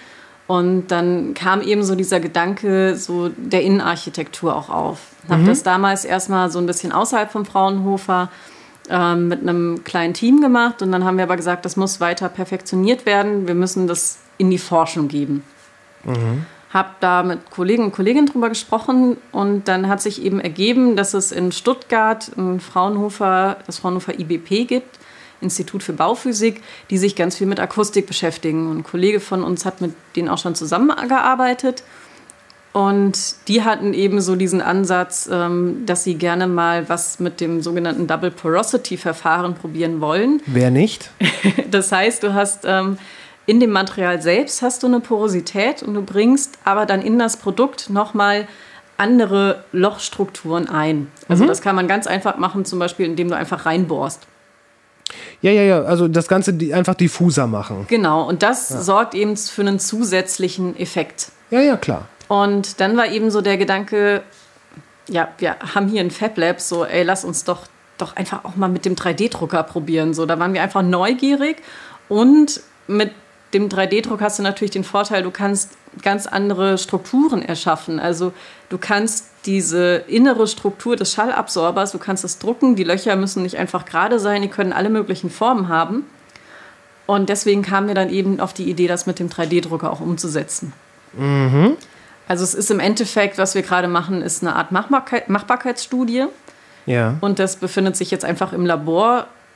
Und dann kam eben so dieser Gedanke so der Innenarchitektur auch auf. Ich habe mhm. das damals erstmal so ein bisschen außerhalb vom Fraunhofer ähm, mit einem kleinen Team gemacht. Und dann haben wir aber gesagt, das muss weiter perfektioniert werden. Wir müssen das in die Forschung geben. Mhm habe da mit Kollegen und Kolleginnen drüber gesprochen und dann hat sich eben ergeben, dass es in Stuttgart ein Fraunhofer, das Fraunhofer IBP gibt, Institut für Bauphysik, die sich ganz viel mit Akustik beschäftigen. Und ein Kollege von uns hat mit denen auch schon zusammengearbeitet. Und die hatten eben so diesen Ansatz, ähm, dass sie gerne mal was mit dem sogenannten Double Porosity Verfahren probieren wollen. Wer nicht? Das heißt, du hast ähm, in dem Material selbst hast du eine Porosität und du bringst aber dann in das Produkt nochmal andere Lochstrukturen ein. Also mhm. das kann man ganz einfach machen, zum Beispiel indem du einfach reinbohrst. Ja, ja, ja, also das Ganze einfach diffuser machen. Genau, und das ja. sorgt eben für einen zusätzlichen Effekt. Ja, ja, klar. Und dann war eben so der Gedanke, ja, wir haben hier ein Fab Lab, so, ey, lass uns doch, doch einfach auch mal mit dem 3D-Drucker probieren. So, da waren wir einfach neugierig und mit dem 3D-Druck hast du natürlich den Vorteil, du kannst ganz andere Strukturen erschaffen. Also du kannst diese innere Struktur des Schallabsorbers, du kannst es drucken, die Löcher müssen nicht einfach gerade sein, die können alle möglichen Formen haben. Und deswegen kamen wir dann eben auf die Idee, das mit dem 3D-Drucker auch umzusetzen. Mhm. Also es ist im Endeffekt, was wir gerade machen, ist eine Art Machbarkeit, Machbarkeitsstudie. Ja. Und das befindet sich jetzt einfach im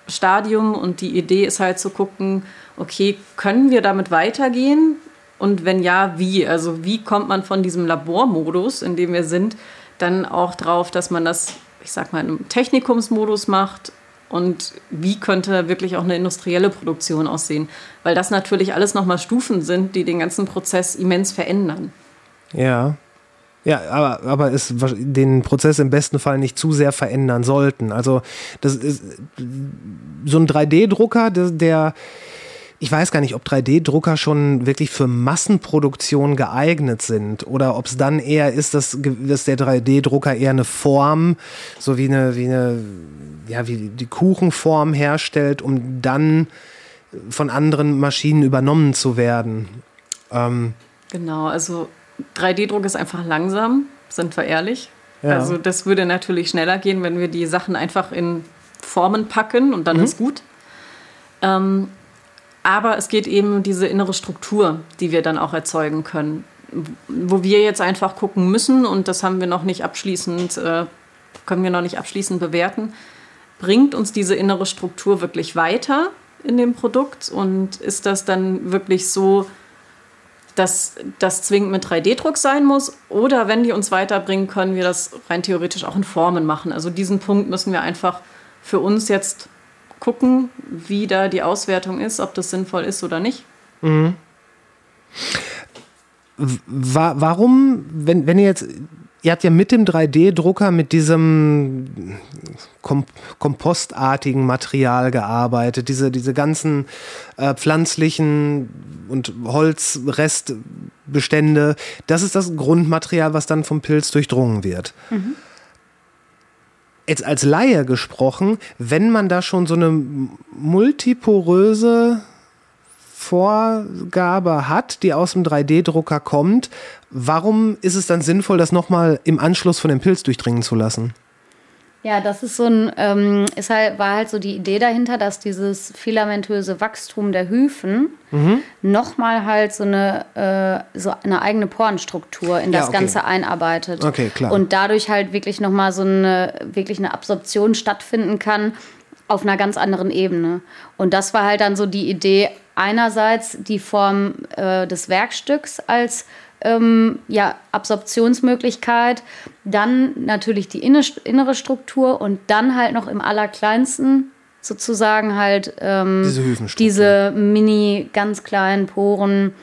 Laborstadium und die Idee ist halt zu gucken, okay, können wir damit weitergehen? Und wenn ja, wie? Also wie kommt man von diesem Labormodus, in dem wir sind, dann auch drauf, dass man das, ich sag mal, im Technikumsmodus macht und wie könnte wirklich auch eine industrielle Produktion aussehen? Weil das natürlich alles nochmal Stufen sind, die den ganzen Prozess immens verändern. Ja. Ja, aber, aber es den Prozess im besten Fall nicht zu sehr verändern sollten. Also das ist so ein 3D-Drucker, der, der ich weiß gar nicht, ob 3D-Drucker schon wirklich für Massenproduktion geeignet sind oder ob es dann eher ist, dass, dass der 3D-Drucker eher eine Form, so wie eine, wie eine, ja, wie die Kuchenform herstellt, um dann von anderen Maschinen übernommen zu werden. Ähm genau, also 3D-Druck ist einfach langsam, sind wir ehrlich. Ja. Also das würde natürlich schneller gehen, wenn wir die Sachen einfach in Formen packen und dann mhm. ist gut. Ähm, aber es geht eben um diese innere Struktur, die wir dann auch erzeugen können. Wo wir jetzt einfach gucken müssen, und das haben wir noch nicht abschließend, äh, können wir noch nicht abschließend bewerten, bringt uns diese innere Struktur wirklich weiter in dem Produkt und ist das dann wirklich so, dass das zwingend mit 3D-Druck sein muss oder wenn die uns weiterbringen, können wir das rein theoretisch auch in Formen machen. Also diesen Punkt müssen wir einfach für uns jetzt gucken, wie da die Auswertung ist, ob das sinnvoll ist oder nicht. Mhm. Warum, wenn, wenn ihr jetzt, ihr habt ja mit dem 3D-Drucker, mit diesem kom kompostartigen Material gearbeitet, diese, diese ganzen äh, pflanzlichen und Holzrestbestände, das ist das Grundmaterial, was dann vom Pilz durchdrungen wird. Mhm jetzt als Laie gesprochen, wenn man da schon so eine multiporöse Vorgabe hat, die aus dem 3D-Drucker kommt, warum ist es dann sinnvoll, das nochmal im Anschluss von dem Pilz durchdringen zu lassen? Ja, das ist so ein, ähm, ist halt, war halt so die Idee dahinter, dass dieses filamentöse Wachstum der Hyphen mhm. nochmal halt so eine, äh, so eine eigene Porenstruktur in das ja, okay. Ganze einarbeitet. Okay, klar. Und dadurch halt wirklich nochmal so eine, wirklich eine Absorption stattfinden kann auf einer ganz anderen Ebene. Und das war halt dann so die Idee, einerseits die Form äh, des Werkstücks als ähm, ja, Absorptionsmöglichkeit, dann natürlich die innere Struktur und dann halt noch im allerkleinsten sozusagen halt ähm, diese, diese mini ganz kleinen Poren,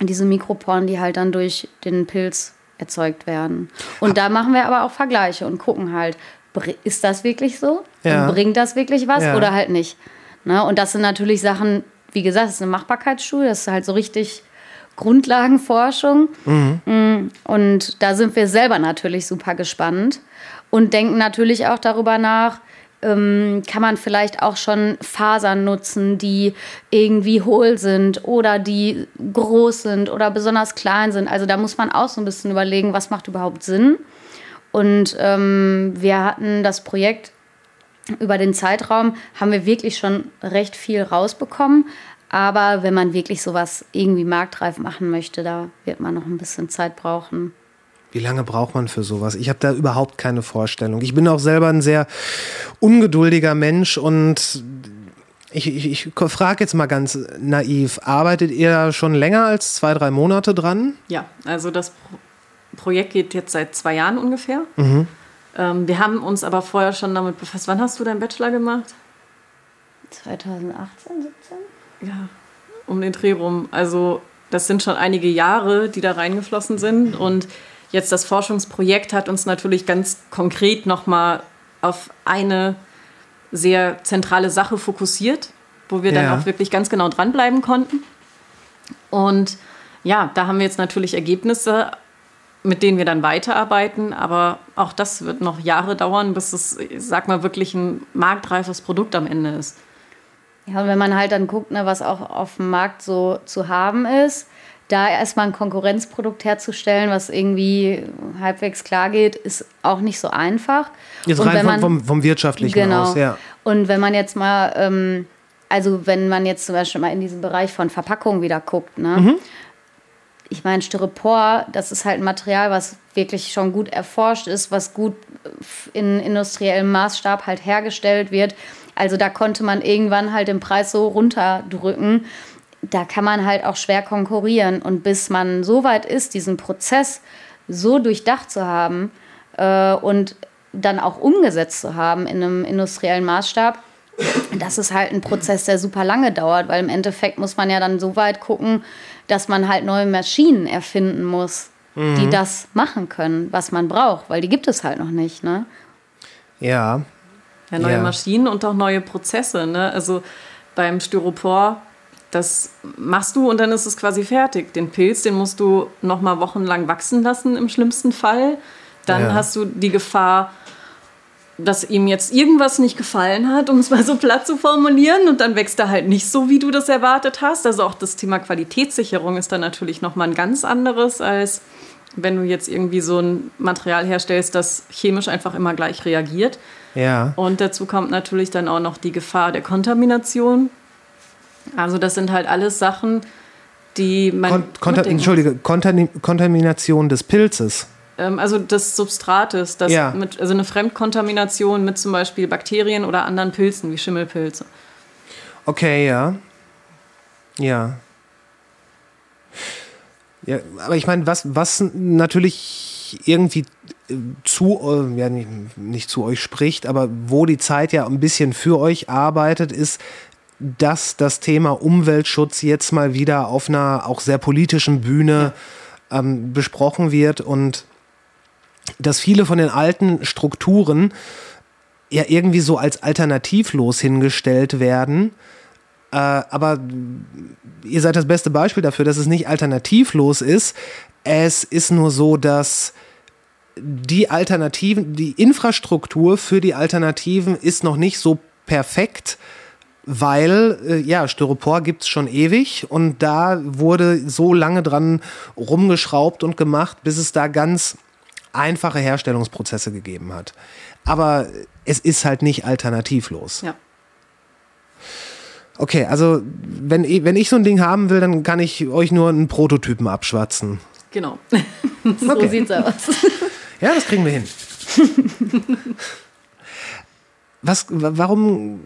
diese Mikroporen, die halt dann durch den Pilz erzeugt werden. Und da machen wir aber auch Vergleiche und gucken halt, ist das wirklich so? Ja. Bringt das wirklich was ja. oder halt nicht? Ne? Und das sind natürlich Sachen, wie gesagt, es ist eine Machbarkeitsstudie, das ist halt so richtig Grundlagenforschung. Mhm. Und da sind wir selber natürlich super gespannt und denken natürlich auch darüber nach, ähm, kann man vielleicht auch schon Fasern nutzen, die irgendwie hohl sind oder die groß sind oder besonders klein sind. Also da muss man auch so ein bisschen überlegen, was macht überhaupt Sinn. Und ähm, wir hatten das Projekt über den Zeitraum, haben wir wirklich schon recht viel rausbekommen. Aber wenn man wirklich sowas irgendwie marktreif machen möchte, da wird man noch ein bisschen Zeit brauchen. Wie lange braucht man für sowas? Ich habe da überhaupt keine Vorstellung. Ich bin auch selber ein sehr ungeduldiger Mensch und ich, ich, ich frage jetzt mal ganz naiv, arbeitet ihr schon länger als zwei, drei Monate dran? Ja, also das Projekt geht jetzt seit zwei Jahren ungefähr. Mhm. Ähm, wir haben uns aber vorher schon damit befasst. Wann hast du deinen Bachelor gemacht? 2018, 17? ja, um den Dreh rum. Also das sind schon einige Jahre, die da reingeflossen sind. Und jetzt das Forschungsprojekt hat uns natürlich ganz konkret nochmal auf eine sehr zentrale Sache fokussiert, wo wir ja. dann auch wirklich ganz genau dranbleiben konnten. Und ja, da haben wir jetzt natürlich Ergebnisse mit denen wir dann weiterarbeiten. Aber auch das wird noch Jahre dauern, bis es, ich sag mal, wirklich ein marktreifes Produkt am Ende ist. Ja, und wenn man halt dann guckt, ne, was auch auf dem Markt so zu haben ist, da erstmal ein Konkurrenzprodukt herzustellen, was irgendwie halbwegs klar geht, ist auch nicht so einfach. Jetzt und rein wenn man, vom, vom, vom Wirtschaftlichen genau. aus, ja. Und wenn man jetzt mal, ähm, also wenn man jetzt zum Beispiel mal in diesen Bereich von Verpackung wieder guckt, ne? Mhm. Ich meine, Styropor, das ist halt ein Material, was wirklich schon gut erforscht ist, was gut in industriellem Maßstab halt hergestellt wird. Also da konnte man irgendwann halt den Preis so runterdrücken. Da kann man halt auch schwer konkurrieren. Und bis man so weit ist, diesen Prozess so durchdacht zu haben äh, und dann auch umgesetzt zu haben in einem industriellen Maßstab, das ist halt ein Prozess, der super lange dauert, weil im Endeffekt muss man ja dann so weit gucken, dass man halt neue Maschinen erfinden muss, die das machen können, was man braucht, weil die gibt es halt noch nicht. Ne? Ja. Ja, neue Ja. Maschinen und auch neue Prozesse. Ne? Also beim Styropor, das machst du und dann ist es quasi fertig. Den Pilz, den musst du noch mal wochenlang wachsen lassen im schlimmsten Fall. Dann Ja. hast du die Gefahr, dass ihm jetzt irgendwas nicht gefallen hat, um es mal so platt zu formulieren. Und dann wächst er halt nicht so, wie du das erwartet hast. Also auch das Thema Qualitätssicherung ist dann natürlich noch mal ein ganz anderes, als wenn du jetzt irgendwie so ein Material herstellst, das chemisch einfach immer gleich reagiert. Ja. Und dazu kommt natürlich dann auch noch die Gefahr der Kontamination. Also das sind halt alles Sachen, die man Kon Konta. Entschuldige, Kontami Kontamination des Pilzes. Ähm, also des Substrates, das Ja. mit, also eine Fremdkontamination mit zum Beispiel Bakterien oder anderen Pilzen wie Schimmelpilze. Okay, ja. Ja. Ja, aber ich meine, was, was natürlich irgendwie zu, ja, nicht, nicht zu euch spricht, aber wo die Zeit ja ein bisschen für euch arbeitet, ist, dass das Thema Umweltschutz jetzt mal wieder auf einer auch sehr politischen Bühne ähm, besprochen wird und dass viele von den alten Strukturen ja irgendwie so als alternativlos hingestellt werden. Äh, aber ihr seid das beste Beispiel dafür, dass es nicht alternativlos ist. Es ist nur so, dass die Alternativen, die Infrastruktur für die Alternativen ist noch nicht so perfekt, weil äh, ja, Styropor gibt es schon ewig und da wurde so lange dran rumgeschraubt und gemacht, bis es da ganz einfache Herstellungsprozesse gegeben hat. Aber es ist halt nicht alternativlos. Ja. Okay, also wenn, ich- wenn ich so ein Ding haben will, dann kann ich euch nur einen Prototypen abschwatzen. Genau. So Okay. sieht's aus. Ja, das kriegen wir hin. was, wa- warum,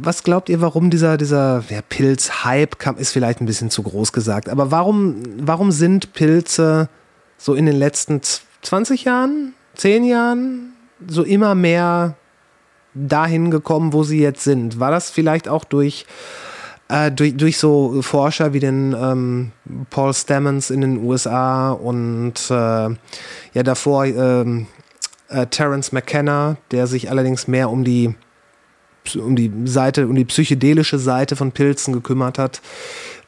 was glaubt ihr, warum dieser, dieser ja, Pilz-Hype kam, ist vielleicht ein bisschen zu groß gesagt, aber warum, warum sind Pilze so in den letzten 20 Jahren, 10 Jahren so immer mehr dahin gekommen, wo sie jetzt sind? War das vielleicht auch durch, äh, durch, durch so Forscher wie den ähm, Paul Stamens in den USA und äh, ja davor ähm, äh, Terence McKenna, der sich allerdings mehr um die um die Seite, um die psychedelische Seite von Pilzen gekümmert hat.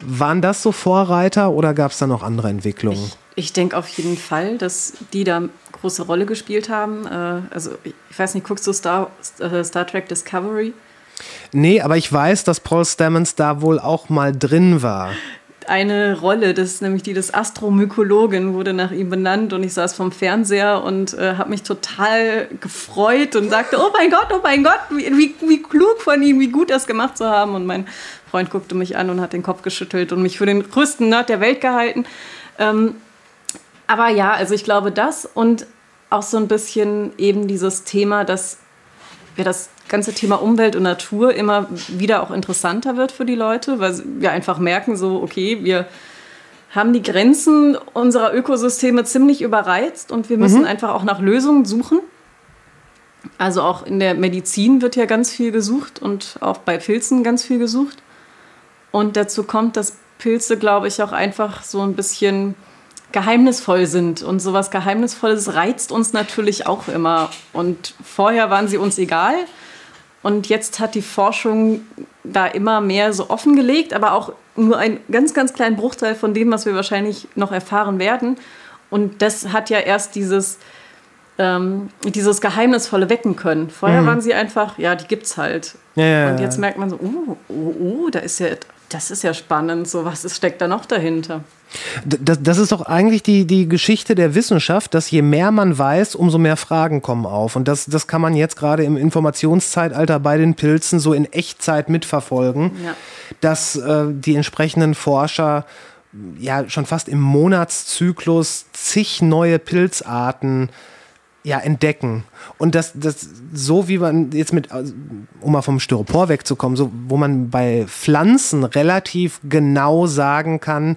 Waren das so Vorreiter oder gab es da noch andere Entwicklungen? Ich, ich denke auf jeden Fall, dass die da eine große Rolle gespielt haben. Äh, also ich weiß nicht, guckst du Star, äh, Star Trek Discovery? Nee, aber ich weiß, dass Paul Stamens da wohl auch mal drin war. eine Rolle, das ist nämlich die des Astromykologen, wurde nach ihm benannt und ich saß vom Fernseher und äh, habe mich total gefreut und sagte, oh mein Gott, oh mein Gott, wie, wie, wie klug von ihm, wie gut das gemacht zu haben. Und mein Freund guckte mich an und hat den Kopf geschüttelt und mich für den größten Nerd der Welt gehalten. Ähm, aber ja, also ich glaube das und auch so ein bisschen eben dieses Thema, dass ja, das ganze Thema Umwelt und Natur immer wieder auch interessanter wird für die Leute, weil wir einfach merken, so, okay, wir haben die Grenzen unserer Ökosysteme ziemlich überreizt und wir müssen einfach auch nach Lösungen suchen. Also auch in der Medizin wird ja ganz viel gesucht und auch bei Pilzen ganz viel gesucht. Und dazu kommt, dass Pilze, glaube ich, auch einfach so ein bisschen geheimnisvoll sind. Und sowas Geheimnisvolles reizt uns natürlich auch immer. Und vorher waren sie uns egal. Und jetzt hat die Forschung da immer mehr so offengelegt, aber auch nur einen ganz, ganz kleinen Bruchteil von dem, was wir wahrscheinlich noch erfahren werden. Und das hat ja erst dieses, ähm, dieses Geheimnisvolle wecken können. Vorher Mhm. waren sie einfach, ja, die gibt's halt. Ja, Und jetzt merkt man so, oh, oh, oh, da ist ja, das ist ja spannend. So, was ist, steckt da noch dahinter? Das, das ist doch eigentlich die, die Geschichte der Wissenschaft, dass je mehr man weiß, umso mehr Fragen kommen auf. Und das, das kann man jetzt gerade im Informationszeitalter bei den Pilzen so in Echtzeit mitverfolgen, Ja. dass äh, die entsprechenden Forscher ja schon fast im Monatszyklus zig neue Pilzarten ja, entdecken. Und das, das, so wie man jetzt mit, also, um mal vom Styropor wegzukommen, so, wo man bei Pflanzen relativ genau sagen kann,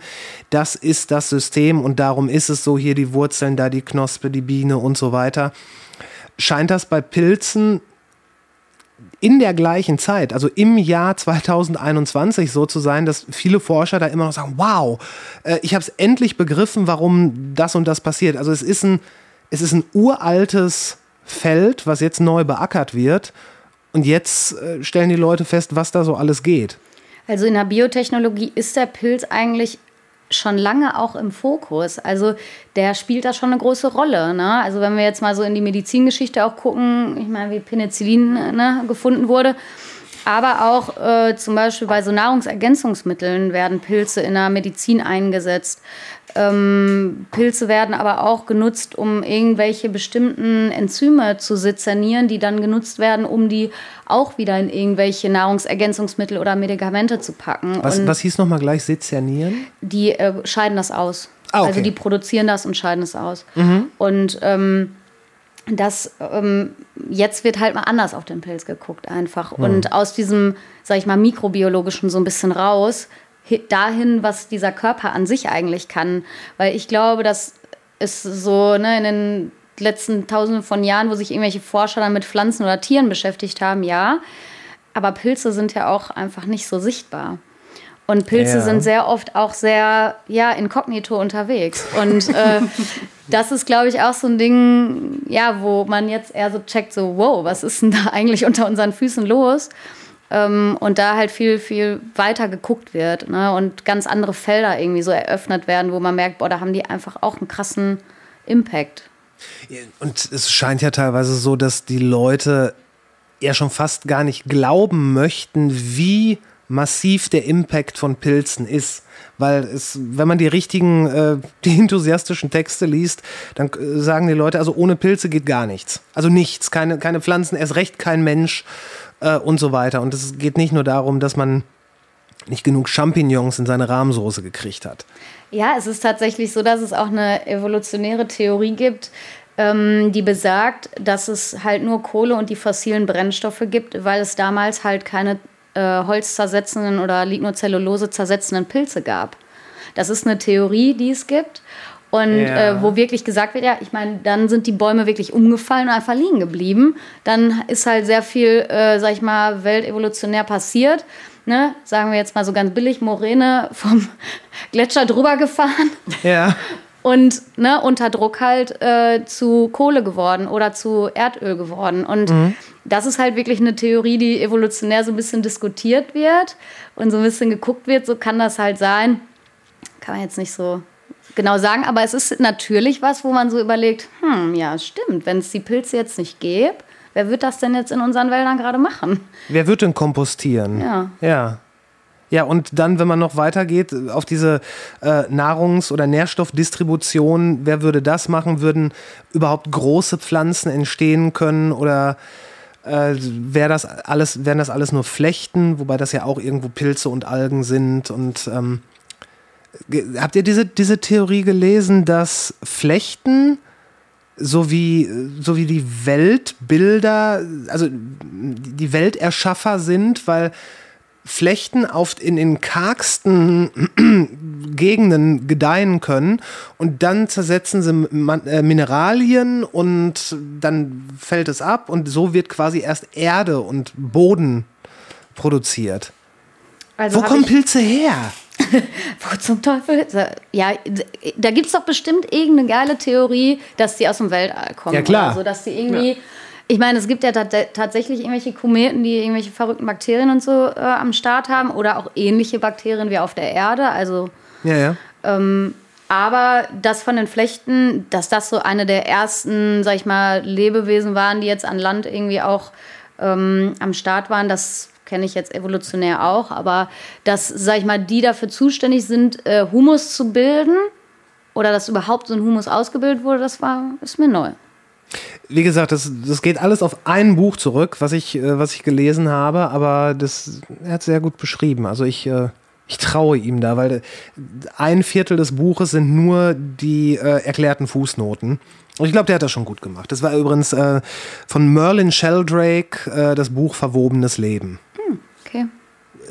das ist das System und darum ist es so, hier die Wurzeln, da die Knospe, die Biene und so weiter, scheint das bei Pilzen in der gleichen Zeit, also im Jahr 2021 so zu sein, dass viele Forscher da immer noch sagen, wow, äh, ich habe es endlich begriffen, warum das und das passiert. Also es ist ein, es ist ein uraltes Feld, was jetzt neu beackert wird. Und jetzt äh, stellen die Leute fest, was da so alles geht. Also in der Biotechnologie ist der Pilz eigentlich schon lange auch im Fokus. Also der spielt da schon eine große Rolle. Ne? Also wenn wir jetzt mal so in die Medizingeschichte auch gucken, ich meine, wie Penicillin ne, gefunden wurde, aber auch äh, zum Beispiel bei so Nahrungsergänzungsmitteln werden Pilze in der Medizin eingesetzt. Ähm, Pilze werden aber auch genutzt, um irgendwelche bestimmten Enzyme zu sezernieren, die dann genutzt werden, um die auch wieder in irgendwelche Nahrungsergänzungsmittel oder Medikamente zu packen. Was, Und was hieß nochmal gleich Sezernieren? die äh, scheiden das aus. Ah, okay. Also die produzieren das und scheiden es aus. Und ähm, das ähm, jetzt wird halt mal anders auf den Pilz geguckt einfach. Und aus diesem, sag ich mal, mikrobiologischen so ein bisschen raus, dahin, was dieser Körper an sich eigentlich kann. Weil ich glaube, das ist so ne, in den letzten Tausenden von Jahren, wo sich irgendwelche Forscher dann mit Pflanzen oder Tieren beschäftigt haben, ja. Aber Pilze sind ja auch einfach nicht so sichtbar. Und Pilze Ja. sind sehr oft auch sehr, ja, inkognito unterwegs. Und äh, das ist, glaube ich, auch so ein Ding, ja, wo man jetzt eher so checkt, so, wow, was ist denn da eigentlich unter unseren Füßen los? Ähm, und da halt viel, viel weiter geguckt wird ne? und ganz andere Felder irgendwie so eröffnet werden, wo man merkt, boah, da haben die einfach auch einen krassen Impact. Und es scheint ja teilweise so, dass die Leute ja schon fast gar nicht glauben möchten, wie massiv der Impact von Pilzen ist. Weil es, wenn man die richtigen, äh, die enthusiastischen Texte liest, dann äh, sagen die Leute, also ohne Pilze geht gar nichts. Also nichts, keine, keine Pflanzen, erst recht kein Mensch äh, und so weiter. Und es geht nicht nur darum, dass man nicht genug Champignons in seine Rahmsoße gekriegt hat. Ja, es ist tatsächlich so, dass es auch eine evolutionäre Theorie gibt, ähm, die besagt, dass es halt nur Kohle und die fossilen Brennstoffe gibt, weil es damals halt keine äh, holzzersetzenden oder Lignocellulose zersetzenden Pilze gab. Das ist eine Theorie, die es gibt. Und Ja. äh, wo wirklich gesagt wird, ja, ich meine, dann sind die Bäume wirklich umgefallen und einfach liegen geblieben. Dann ist halt sehr viel, äh, sag ich mal, weltevolutionär passiert. Ne? Sagen wir jetzt mal so ganz billig, Moräne vom Gletscher drüber gefahren Ja. und ne, unter Druck halt äh, zu Kohle geworden oder zu Erdöl geworden. Und das ist halt wirklich eine Theorie, die evolutionär so ein bisschen diskutiert wird und so ein bisschen geguckt wird, so kann das halt sein. Kann man jetzt nicht so genau sagen, aber es ist natürlich was, wo man so überlegt, hm, ja, stimmt, wenn es die Pilze jetzt nicht gäbe, wer wird das denn jetzt in unseren Wäldern gerade machen? Wer wird denn kompostieren? Ja. Ja. Ja, und dann, wenn man noch weitergeht, auf diese äh, Nahrungs- oder Nährstoffdistribution, wer würde das machen? Würden überhaupt große Pflanzen entstehen können oder äh, wäre das alles, wären das alles nur Flechten, wobei das ja auch irgendwo Pilze und Algen sind und ähm, habt ihr diese, diese Theorie gelesen, dass Flechten sowie, sowie die Weltbilder, also die Welterschaffer sind, weil Flechten oft in den kargsten Gegenden gedeihen können und dann zersetzen sie äh, Mineralien und dann fällt es ab und so wird quasi erst Erde und Boden produziert. Also Wo kommen Pilze her? Wo zum Teufel? Ja, da gibt es doch bestimmt irgendeine geile Theorie, dass die aus dem Weltall kommen. Ja, klar. Oder so, dass die irgendwie. Ich meine, es gibt ja tat- tatsächlich irgendwelche Kometen, die irgendwelche verrückten Bakterien und so äh, am Start haben oder auch ähnliche Bakterien wie auf der Erde. Also Ja, ja. Aber das von den Flechten, dass das so eine der ersten, sag ich mal, Lebewesen waren, die jetzt an Land irgendwie auch ähm, am Start waren, das kenne ich jetzt evolutionär auch. Aber dass, sag ich mal, die dafür zuständig sind, äh, Humus zu bilden oder dass überhaupt so ein Humus ausgebildet wurde, das war, ist mir neu. Wie gesagt, das, das geht alles auf ein Buch zurück, was ich, äh, was ich gelesen habe, aber das, er hat sehr gut beschrieben. Also ich, äh, ich traue ihm da, weil ein Viertel des Buches sind nur die äh, erklärten Fußnoten. Und ich glaube, der hat das schon gut gemacht. Das war übrigens äh, von Merlin Sheldrake äh, das Buch Verwobenes Leben.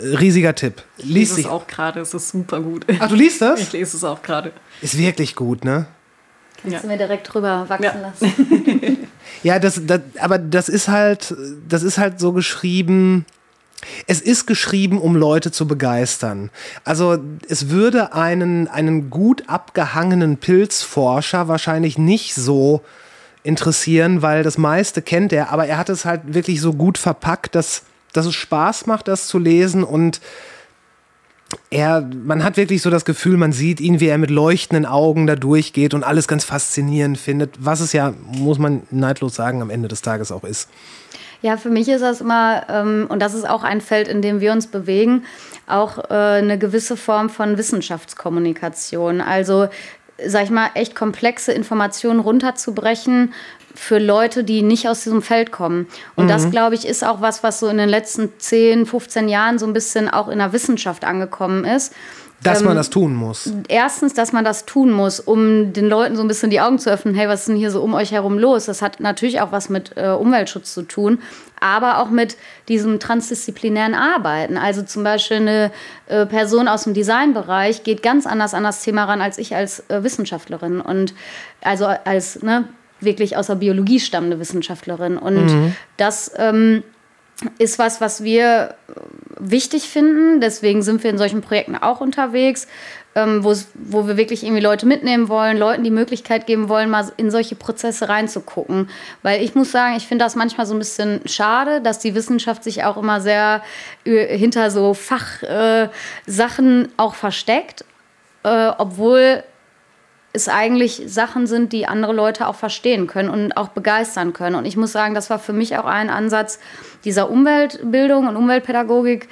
Riesiger Tipp. Lies ich lese es auch gerade, es ist super gut. Ach, du liest das? Ich lese es auch gerade. Ist wirklich gut, ne? Kannst ja. du mir direkt drüber wachsen ja. lassen. ja, das, das, aber das ist halt, das ist halt so geschrieben, es ist geschrieben, um Leute zu begeistern. Also es würde einen, einen gut abgehangenen Pilzforscher wahrscheinlich nicht so interessieren, weil das meiste kennt er, aber er hat es halt wirklich so gut verpackt, dass, dass es Spaß macht, das zu lesen und er, man hat wirklich so das Gefühl, man sieht ihn, wie er mit leuchtenden Augen da durchgeht und alles ganz faszinierend findet, was es ja, muss man neidlos sagen, am Ende des Tages auch ist. Ja, für mich ist das immer, ähm, und das ist auch ein Feld, in dem wir uns bewegen, auch äh, eine gewisse Form von Wissenschaftskommunikation. Also, sag ich mal, echt komplexe Informationen runterzubrechen für Leute, die nicht aus diesem Feld kommen. Und mhm. das, glaube ich, ist auch was, was so in den letzten 10, 15 Jahren so ein bisschen auch in der Wissenschaft angekommen ist dass man ähm, das tun muss. Erstens, dass man das tun muss, um den Leuten so ein bisschen die Augen zu öffnen. Hey, was ist denn hier so um euch herum los? Das hat natürlich auch was mit äh, Umweltschutz zu tun, aber auch mit diesem transdisziplinären Arbeiten. Also zum Beispiel eine äh, Person aus dem Designbereich geht ganz anders an das Thema ran als ich als äh, Wissenschaftlerin und also als ne, wirklich aus der Biologie stammende Wissenschaftlerin. Und mhm. das ähm, ist was, was wir wichtig finden. Deswegen sind wir in solchen Projekten auch unterwegs, ähm, wo wir wirklich irgendwie Leute mitnehmen wollen, Leuten die Möglichkeit geben wollen, mal in solche Prozesse reinzugucken. Weil ich muss sagen, ich finde das manchmal so ein bisschen schade, dass die Wissenschaft sich auch immer sehr äh, hinter so Fachsachen äh, auch versteckt, äh, obwohl es eigentlich Sachen sind, die andere Leute auch verstehen können und auch begeistern können. Und ich muss sagen, das war für mich auch ein Ansatz dieser Umweltbildung und Umweltpädagogik,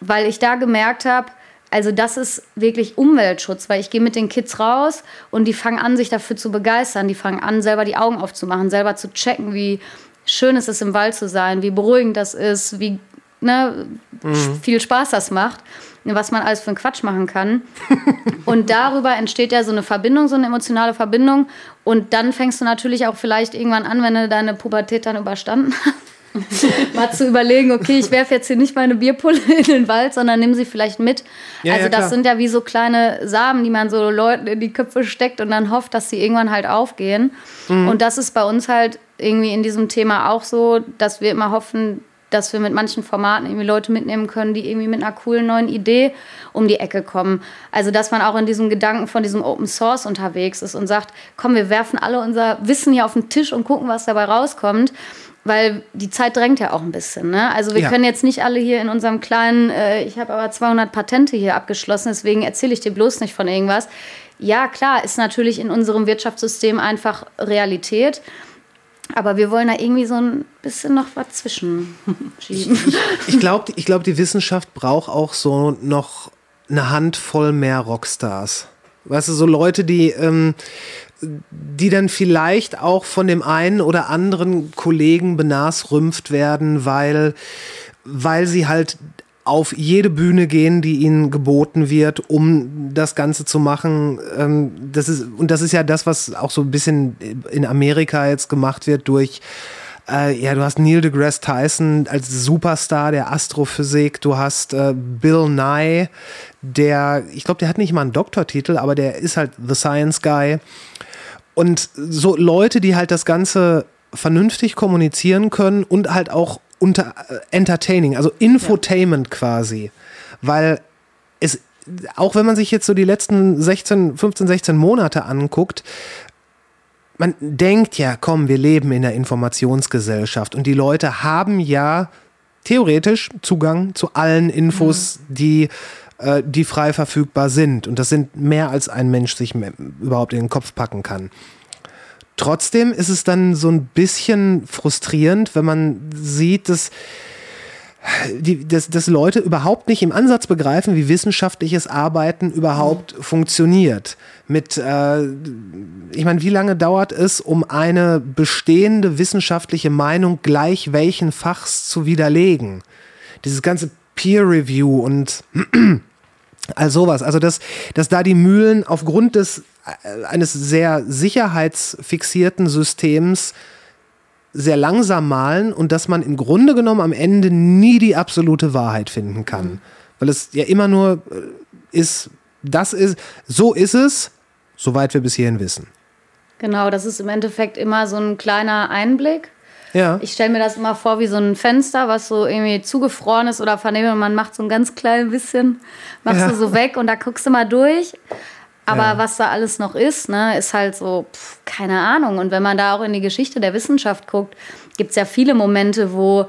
weil ich da gemerkt habe, also das ist wirklich Umweltschutz, weil ich gehe mit den Kids raus und die fangen an, sich dafür zu begeistern. Die fangen an, selber die Augen aufzumachen, selber zu checken, wie schön es ist, im Wald zu sein, wie beruhigend das ist, wie ne, mhm. viel Spaß das macht was man alles für einen Quatsch machen kann. und darüber entsteht ja so eine Verbindung, so eine emotionale Verbindung. Und dann fängst du natürlich auch vielleicht irgendwann an, wenn du deine Pubertät dann überstanden hast. mal zu überlegen, okay, ich werfe jetzt hier nicht meine Bierpulle in den Wald, sondern nimm sie vielleicht mit. Ja, also ja, das sind ja wie so kleine Samen, die man so Leuten in die Köpfe steckt und dann hofft, dass sie irgendwann halt aufgehen. Mhm. Und das ist bei uns halt irgendwie in diesem Thema auch so, dass wir immer hoffen, dass wir mit manchen Formaten irgendwie Leute mitnehmen können, die irgendwie mit einer coolen neuen Idee um die Ecke kommen. Also dass man auch in diesem Gedanken von diesem Open Source unterwegs ist und sagt, komm, wir werfen alle unser Wissen hier auf den Tisch und gucken, was dabei rauskommt. Weil die Zeit drängt ja auch ein bisschen. Ne? Also wir ja. können jetzt nicht alle hier in unserem kleinen, äh, ich habe aber 200 Patente hier abgeschlossen, deswegen erzähle ich dir bloß nicht von irgendwas. Ja, klar, ist natürlich in unserem Wirtschaftssystem einfach Realität. Aber wir wollen da irgendwie so ein bisschen noch was zwischenschieben. Ich, ich glaube, ich glaub, die Wissenschaft braucht auch so noch eine Handvoll mehr Rockstars. Weißt du, so Leute, die, ähm, die dann vielleicht auch von dem einen oder anderen Kollegen benasrümpft werden, weil, weil sie halt auf jede Bühne gehen, die ihnen geboten wird, um das Ganze zu machen. Ähm, das ist, und das ist ja das, was auch so ein bisschen in Amerika jetzt gemacht wird durch äh, ja, du hast Neil deGrasse Tyson als Superstar der Astrophysik, du hast äh, Bill Nye, der, ich glaube, der hat nicht mal einen Doktortitel, aber der ist halt The Science Guy. Und so Leute, die halt das Ganze vernünftig kommunizieren können und halt auch unter äh, entertaining, also Infotainment ja. quasi. Weil es, auch wenn man sich jetzt so die letzten 16, 15, 16 Monate anguckt, man denkt ja, komm, wir leben in der Informationsgesellschaft und die Leute haben ja theoretisch Zugang zu allen Infos, mhm. die äh, die frei verfügbar sind. Und das sind mehr als ein Mensch sich überhaupt in den Kopf packen kann. Trotzdem ist es dann so ein bisschen frustrierend, wenn man sieht, dass die, dass, dass Leute überhaupt nicht im Ansatz begreifen, wie wissenschaftliches Arbeiten überhaupt mhm. funktioniert. Mit, äh, ich meine, wie lange dauert es, um eine bestehende wissenschaftliche Meinung gleich welchen Fachs zu widerlegen? Dieses ganze Peer Review und all sowas. Also, dass, dass da die Mühlen aufgrund des, äh, eines sehr sicherheitsfixierten Systems sehr langsam malen und dass man im Grunde genommen am Ende nie die absolute Wahrheit finden kann. Weil es ja immer nur äh, ist, das ist, so ist es, soweit wir bis hierhin wissen. Genau, das ist im Endeffekt immer so ein kleiner Einblick. Ja. Ich stelle mir das immer vor wie so ein Fenster, was so irgendwie zugefroren ist oder vernehme und man macht so ein ganz klein bisschen, machst ja. du so weg und da guckst du mal durch. Aber ja. was da alles noch ist, ne, ist halt so, pff, keine Ahnung. Und wenn man da auch in die Geschichte der Wissenschaft guckt, gibt es ja viele Momente, wo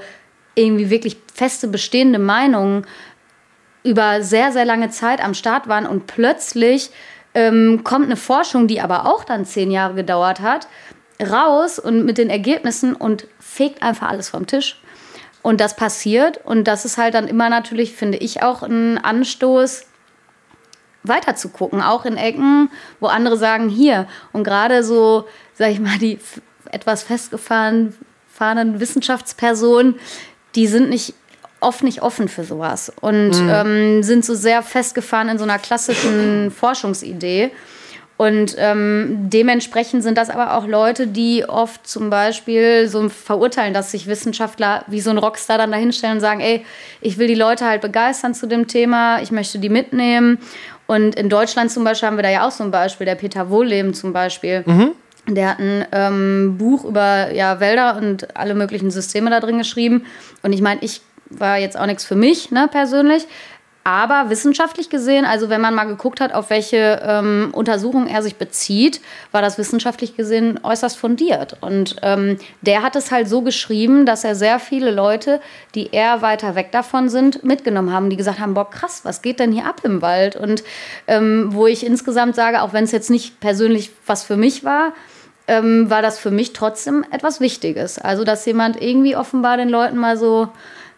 irgendwie wirklich feste bestehende Meinungen über sehr, sehr lange Zeit am Start waren und plötzlich ähm, kommt eine Forschung, die aber auch dann zehn Jahre gedauert hat, raus und mit den Ergebnissen und fegt einfach alles vom Tisch. Und das passiert und das ist halt dann immer natürlich, finde ich, auch ein Anstoß, weiter zu gucken, auch in Ecken, wo andere sagen, hier. Und gerade so, sag ich mal, die etwas festgefahrenen Wissenschaftspersonen, die sind nicht oft nicht offen für sowas und mhm. ähm, sind so sehr festgefahren in so einer klassischen Forschungsidee. Und ähm, dementsprechend sind das aber auch Leute, die oft zum Beispiel so verurteilen, dass sich Wissenschaftler wie so ein Rockstar dann dahinstellen und sagen, ey, ich will die Leute halt begeistern zu dem Thema, ich möchte die mitnehmen. Und in Deutschland zum Beispiel haben wir da ja auch so ein Beispiel, der Peter Wohlleben zum Beispiel. Mhm. Der hat ein ähm, Buch über ja, Wälder und alle möglichen Systeme da drin geschrieben. Und ich meine, ich war jetzt auch nichts für mich ne, persönlich. Aber wissenschaftlich gesehen, also wenn man mal geguckt hat, auf welche ähm, Untersuchungen er sich bezieht, war das wissenschaftlich gesehen äußerst fundiert. Und ähm, der hat es halt so geschrieben, dass er sehr viele Leute, die eher weiter weg davon sind, mitgenommen haben, die gesagt haben, boah, krass, was geht denn hier ab im Wald? Und ähm, wo ich insgesamt sage, auch wenn es jetzt nicht persönlich was für mich war, ähm, war das für mich trotzdem etwas Wichtiges. Also, dass jemand irgendwie offenbar den Leuten mal so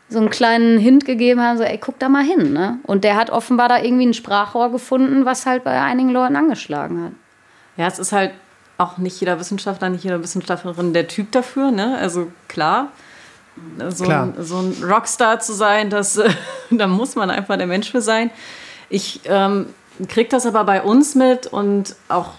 so einen kleinen Hint gegeben haben, so, ey, guck da mal hin. Ne? Und der hat offenbar da irgendwie ein Sprachrohr gefunden, was halt bei einigen Leuten angeschlagen hat. Ja, es ist halt auch nicht jeder Wissenschaftler, nicht jede Wissenschaftlerin der Typ dafür. Ne? Also klar, so, klar. Ein, so ein Rockstar zu sein, das, da muss man einfach der Mensch für sein. Ich ähm, kriege das aber bei uns mit und auch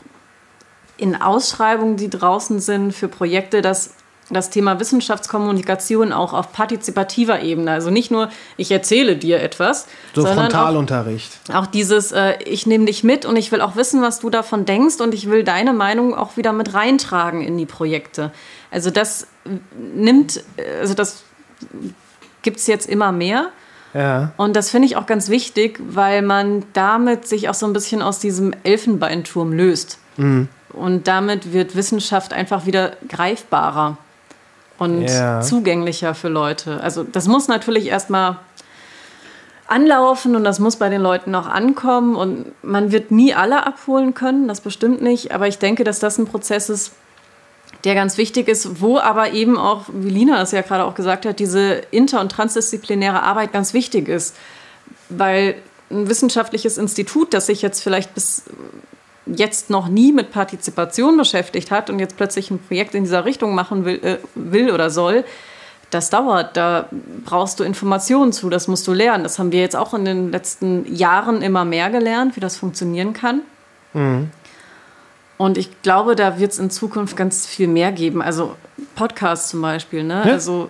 in Ausschreibungen, die draußen sind für Projekte, dass das Thema Wissenschaftskommunikation auch auf partizipativer Ebene. Also nicht nur, ich erzähle dir etwas, so sondern Frontalunterricht. Auch, auch dieses, äh, ich nehme dich mit und ich will auch wissen, was du davon denkst und ich will deine Meinung auch wieder mit reintragen in die Projekte. Also das nimmt, also das gibt es jetzt immer mehr. Ja. Und das finde ich auch ganz wichtig, weil man damit sich auch so ein bisschen aus diesem Elfenbeinturm löst. Mhm. Und damit wird Wissenschaft einfach wieder greifbarer und ja. zugänglicher für Leute. Also das muss natürlich erstmal anlaufen und das muss bei den Leuten auch ankommen und man wird nie alle abholen können, das bestimmt nicht, aber ich denke, dass das ein Prozess ist, der ganz wichtig ist, wo aber eben auch, wie Lina es ja gerade auch gesagt hat, diese inter- und transdisziplinäre Arbeit ganz wichtig ist, weil ein wissenschaftliches Institut, das sich jetzt vielleicht bis jetzt noch nie mit Partizipation beschäftigt hat und jetzt plötzlich ein Projekt in dieser Richtung machen will, äh, will oder soll, das dauert. Da brauchst du Informationen zu, das musst du lernen. Das haben wir jetzt auch in den letzten Jahren immer mehr gelernt, wie das funktionieren kann. Mhm. Und ich glaube, da wird es in Zukunft ganz viel mehr geben. Also Podcasts zum Beispiel. Ne? Ja. Also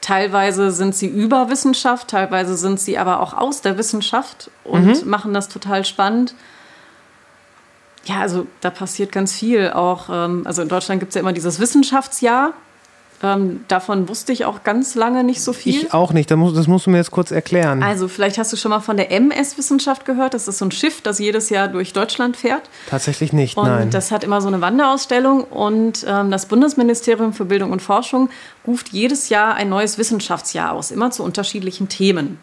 teilweise sind sie über Wissenschaft, teilweise sind sie aber auch aus der Wissenschaft und mhm. machen das total spannend. Ja, also da passiert ganz viel. Auch, ähm, also in Deutschland gibt es ja immer dieses Wissenschaftsjahr. Ähm, davon wusste ich auch ganz lange nicht so viel. Ich auch nicht, das musst, das musst du mir jetzt kurz erklären. Also vielleicht hast du schon mal von der MS-Wissenschaft gehört. Das ist so ein Schiff, das jedes Jahr durch Deutschland fährt. Tatsächlich nicht, und nein. das hat immer so eine Wanderausstellung und ähm, das Bundesministerium für Bildung und Forschung ruft jedes Jahr ein neues Wissenschaftsjahr aus, immer zu unterschiedlichen Themen.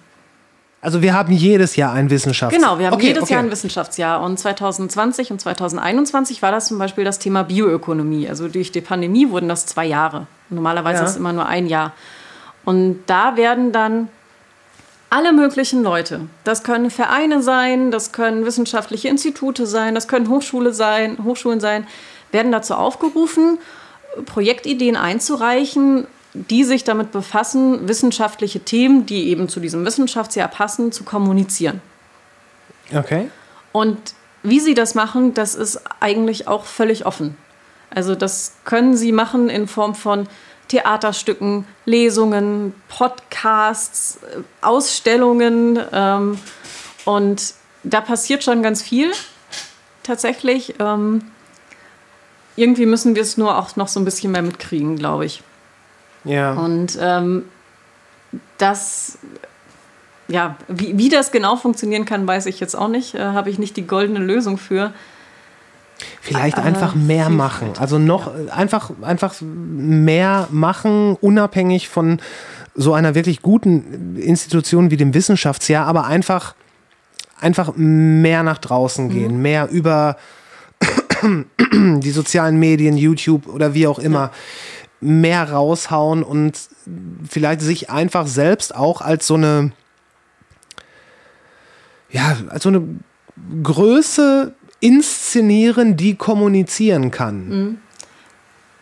Also wir haben jedes Jahr ein Wissenschafts Genau, wir haben okay, jedes okay. Jahr ein Wissenschaftsjahr. Und 2020 und 2021 war das zum Beispiel das Thema Bioökonomie. Also durch die Pandemie wurden das zwei Jahre. Normalerweise Ja. ist es immer nur ein Jahr. Und da werden dann alle möglichen Leute, das können Vereine sein, das können wissenschaftliche Institute sein, das können Hochschule sein, Hochschulen sein, werden dazu aufgerufen, Projektideen einzureichen, die sich damit befassen, wissenschaftliche Themen, die eben zu diesem Wissenschaftsjahr passen, zu kommunizieren. Okay. Und wie sie das machen, das ist eigentlich auch völlig offen. Also das können sie machen in Form von Theaterstücken, Lesungen, Podcasts, äh, Ausstellungen. Ähm, und da passiert schon ganz viel tatsächlich. Ähm, irgendwie müssen wir es nur auch noch so ein bisschen mehr mitkriegen, glaube ich. Ja. Und ähm, das, ja, wie, wie das genau funktionieren kann, weiß ich jetzt auch nicht. Äh, Habe ich nicht die goldene Lösung für. Vielleicht Äh, einfach mehr machen. Also noch einfach, einfach mehr machen, unabhängig von so einer wirklich guten Institution wie dem Wissenschaftsjahr, aber einfach, einfach mehr nach draußen Mhm. gehen, mehr über die sozialen Medien, YouTube oder wie auch immer, mehr raushauen und vielleicht sich einfach selbst auch als so eine, ja, als so eine Größe inszenieren, die kommunizieren kann.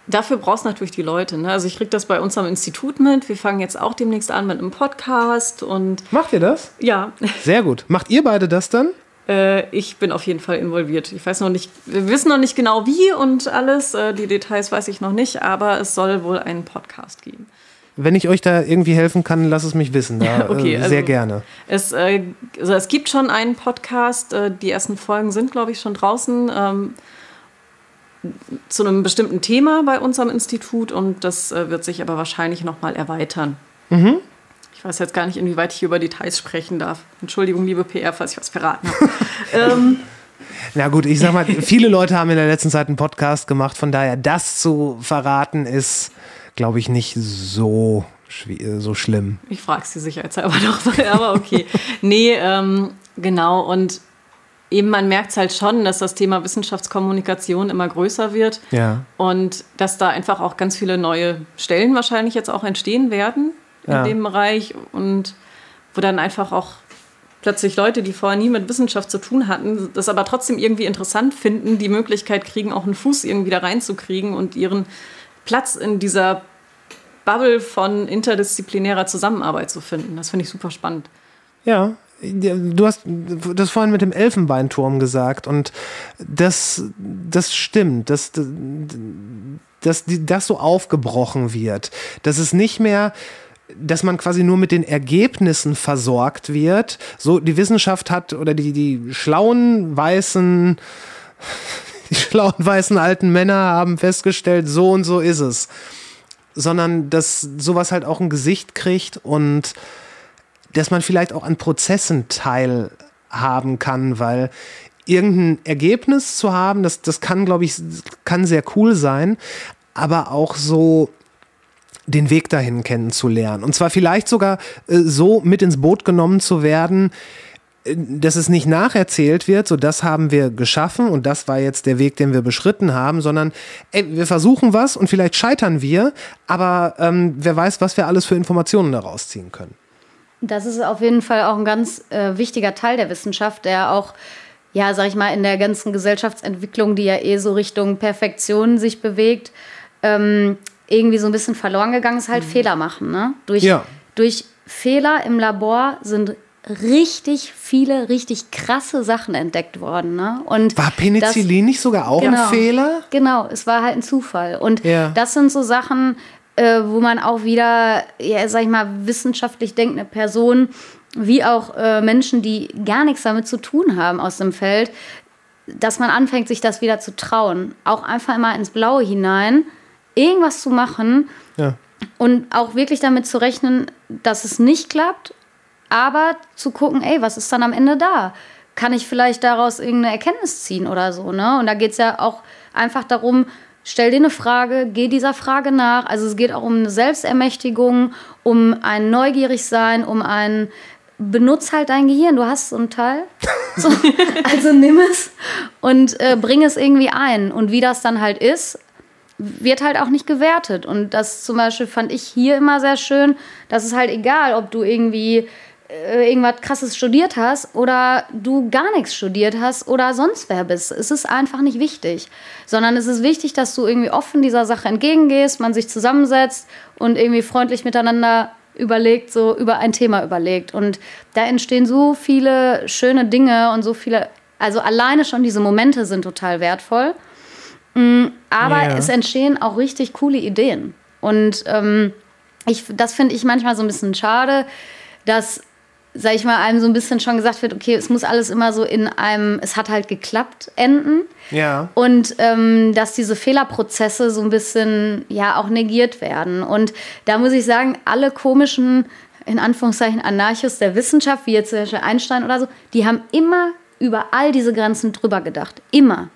Dafür brauchst du natürlich die Leute. Ne? Also ich kriege das bei uns am Institut mit. Wir fangen jetzt auch demnächst an mit einem Podcast und Macht ihr das? ja, Sehr gut. Macht ihr beide das dann? Äh, ich bin auf jeden Fall involviert. Ich weiß noch nicht, wir wissen noch nicht genau wie und alles. Äh, die Details weiß ich noch nicht, aber es soll wohl einen Podcast geben. Wenn ich euch da irgendwie helfen kann, lasst es mich wissen. Da, Okay, äh, also- sehr gerne. Es, also es gibt schon einen Podcast, die ersten Folgen sind, glaube ich, schon draußen ähm, zu einem bestimmten Thema bei uns am Institut und das wird sich aber wahrscheinlich nochmal erweitern. Ich weiß jetzt gar nicht, inwieweit ich hier über Details sprechen darf. Entschuldigung, liebe PR, falls ich was verraten habe. ähm, Na gut, ich sag mal, viele Leute haben in der letzten Zeit einen Podcast gemacht, von daher das zu verraten ist, glaube ich, nicht so, so schlimm. ich frage sie sicherheitshalber mal, aber okay. Nee, ähm, genau. Und eben man merkt es halt schon, dass das Thema Wissenschaftskommunikation immer größer wird. Ja. Und dass da einfach auch ganz viele neue Stellen wahrscheinlich jetzt auch entstehen werden in Ja. dem Bereich und wo dann einfach auch plötzlich Leute, die vorher nie mit Wissenschaft zu tun hatten, das aber trotzdem irgendwie interessant finden, die Möglichkeit kriegen, auch einen Fuß irgendwie da reinzukriegen und ihren Platz in dieser Bubble von interdisziplinärer Zusammenarbeit zu finden. Das finde ich super spannend. Ja, du hast das vorhin mit dem Elfenbeinturm gesagt und das, das stimmt, dass, dass das so aufgebrochen wird, dass es nicht mehr dass man quasi nur mit den Ergebnissen versorgt wird. So, die Wissenschaft hat oder die, die schlauen weißen, die schlauen weißen alten Männer haben festgestellt, so und so ist es. Sondern dass sowas halt auch ein Gesicht kriegt und dass man vielleicht auch an Prozessen teilhaben kann, weil irgendein Ergebnis zu haben, das, das kann, glaube ich, kann sehr cool sein, aber auch so den Weg dahin kennenzulernen. Und zwar vielleicht sogar äh, so mit ins Boot genommen zu werden, äh, dass es nicht nacherzählt wird, so das haben wir geschaffen und das war jetzt der Weg, den wir beschritten haben, sondern ey, wir versuchen was und vielleicht scheitern wir, aber ähm, wer weiß, was wir alles für Informationen daraus ziehen können. Das ist auf jeden Fall auch ein ganz äh, wichtiger Teil der Wissenschaft, der auch, ja, sag ich mal, in der ganzen Gesellschaftsentwicklung, die ja eh so Richtung Perfektion sich bewegt, ähm, irgendwie so ein bisschen verloren gegangen ist, halt Fehler machen. Ne? Durch, Ja. durch Fehler im Labor sind richtig viele, richtig krasse Sachen entdeckt worden. Ne? Und War Penicillin nicht sogar auch Genau. ein Fehler? Genau, es war halt ein Zufall. Und Ja. das sind so Sachen, äh, wo man auch wieder, ja, sag ich mal, wissenschaftlich denkende Personen, wie auch äh, Menschen, die gar nichts damit zu tun haben aus dem Feld, dass man anfängt, sich das wieder zu trauen. Auch einfach immer ins Blaue hinein, irgendwas zu machen Ja. und auch wirklich damit zu rechnen, dass es nicht klappt, aber zu gucken, ey, was ist dann am Ende da? Kann ich vielleicht daraus irgendeine Erkenntnis ziehen oder so, ne? Und da geht es ja auch einfach darum, stell dir eine Frage, geh dieser Frage nach. Also es geht auch um eine Selbstermächtigung, um ein Neugierigsein, um ein benutz halt dein Gehirn. Du hast so ein Teil. So, also nimm es und äh, bring es irgendwie ein. Und wie das dann halt ist, wird halt auch nicht gewertet. Und das zum Beispiel fand ich hier immer sehr schön, dass es halt egal, ob du irgendwie äh, irgendwas krasses studiert hast oder du gar nichts studiert hast oder sonst wer bist. Es ist einfach nicht wichtig, sondern es ist wichtig, dass du irgendwie offen dieser Sache entgegengehst, man sich zusammensetzt und irgendwie freundlich miteinander überlegt, so über ein Thema überlegt. Und da entstehen so viele schöne Dinge und so viele, also alleine schon diese Momente sind total wertvoll. Mm, aber yeah. es entstehen auch richtig coole Ideen. Und ähm, ich, das finde ich manchmal so ein bisschen schade, dass, sag ich mal, einem so ein bisschen schon gesagt wird, okay, es muss alles immer so in einem, es hat halt geklappt, enden. Ja. Und ähm, dass diese Fehlerprozesse so ein bisschen, ja, auch negiert werden. Und da muss ich sagen, alle komischen, in Anführungszeichen, Anarchos der Wissenschaft, wie jetzt zum Beispiel Einstein oder so, die haben immer über all diese Grenzen drüber gedacht. Immer.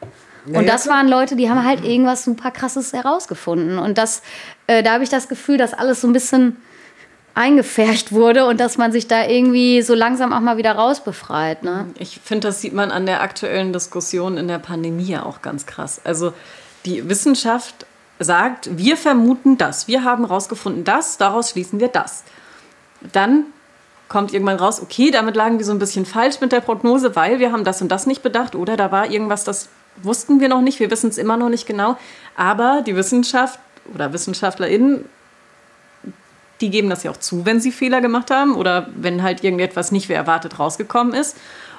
Und das waren Leute, die haben halt irgendwas super krasses herausgefunden. Und das, äh, da habe ich das Gefühl, dass alles so ein bisschen eingefärcht wurde und dass man sich da irgendwie so langsam auch mal wieder rausbefreit. Ne? Ich finde, das sieht man an der aktuellen Diskussion in der Pandemie auch ganz krass. Also die Wissenschaft sagt, wir vermuten das, wir haben herausgefunden das, daraus schließen wir das. Dann kommt irgendwann raus, okay, damit lagen wir so ein bisschen falsch mit der Prognose, weil wir haben das und das nicht bedacht oder da war irgendwas, das wussten wir noch nicht, wir wissen es immer noch nicht genau. Aber die Wissenschaft oder WissenschaftlerInnen, die geben das ja auch zu, wenn sie Fehler gemacht haben oder wenn halt irgendetwas nicht wie erwartet rausgekommen ist.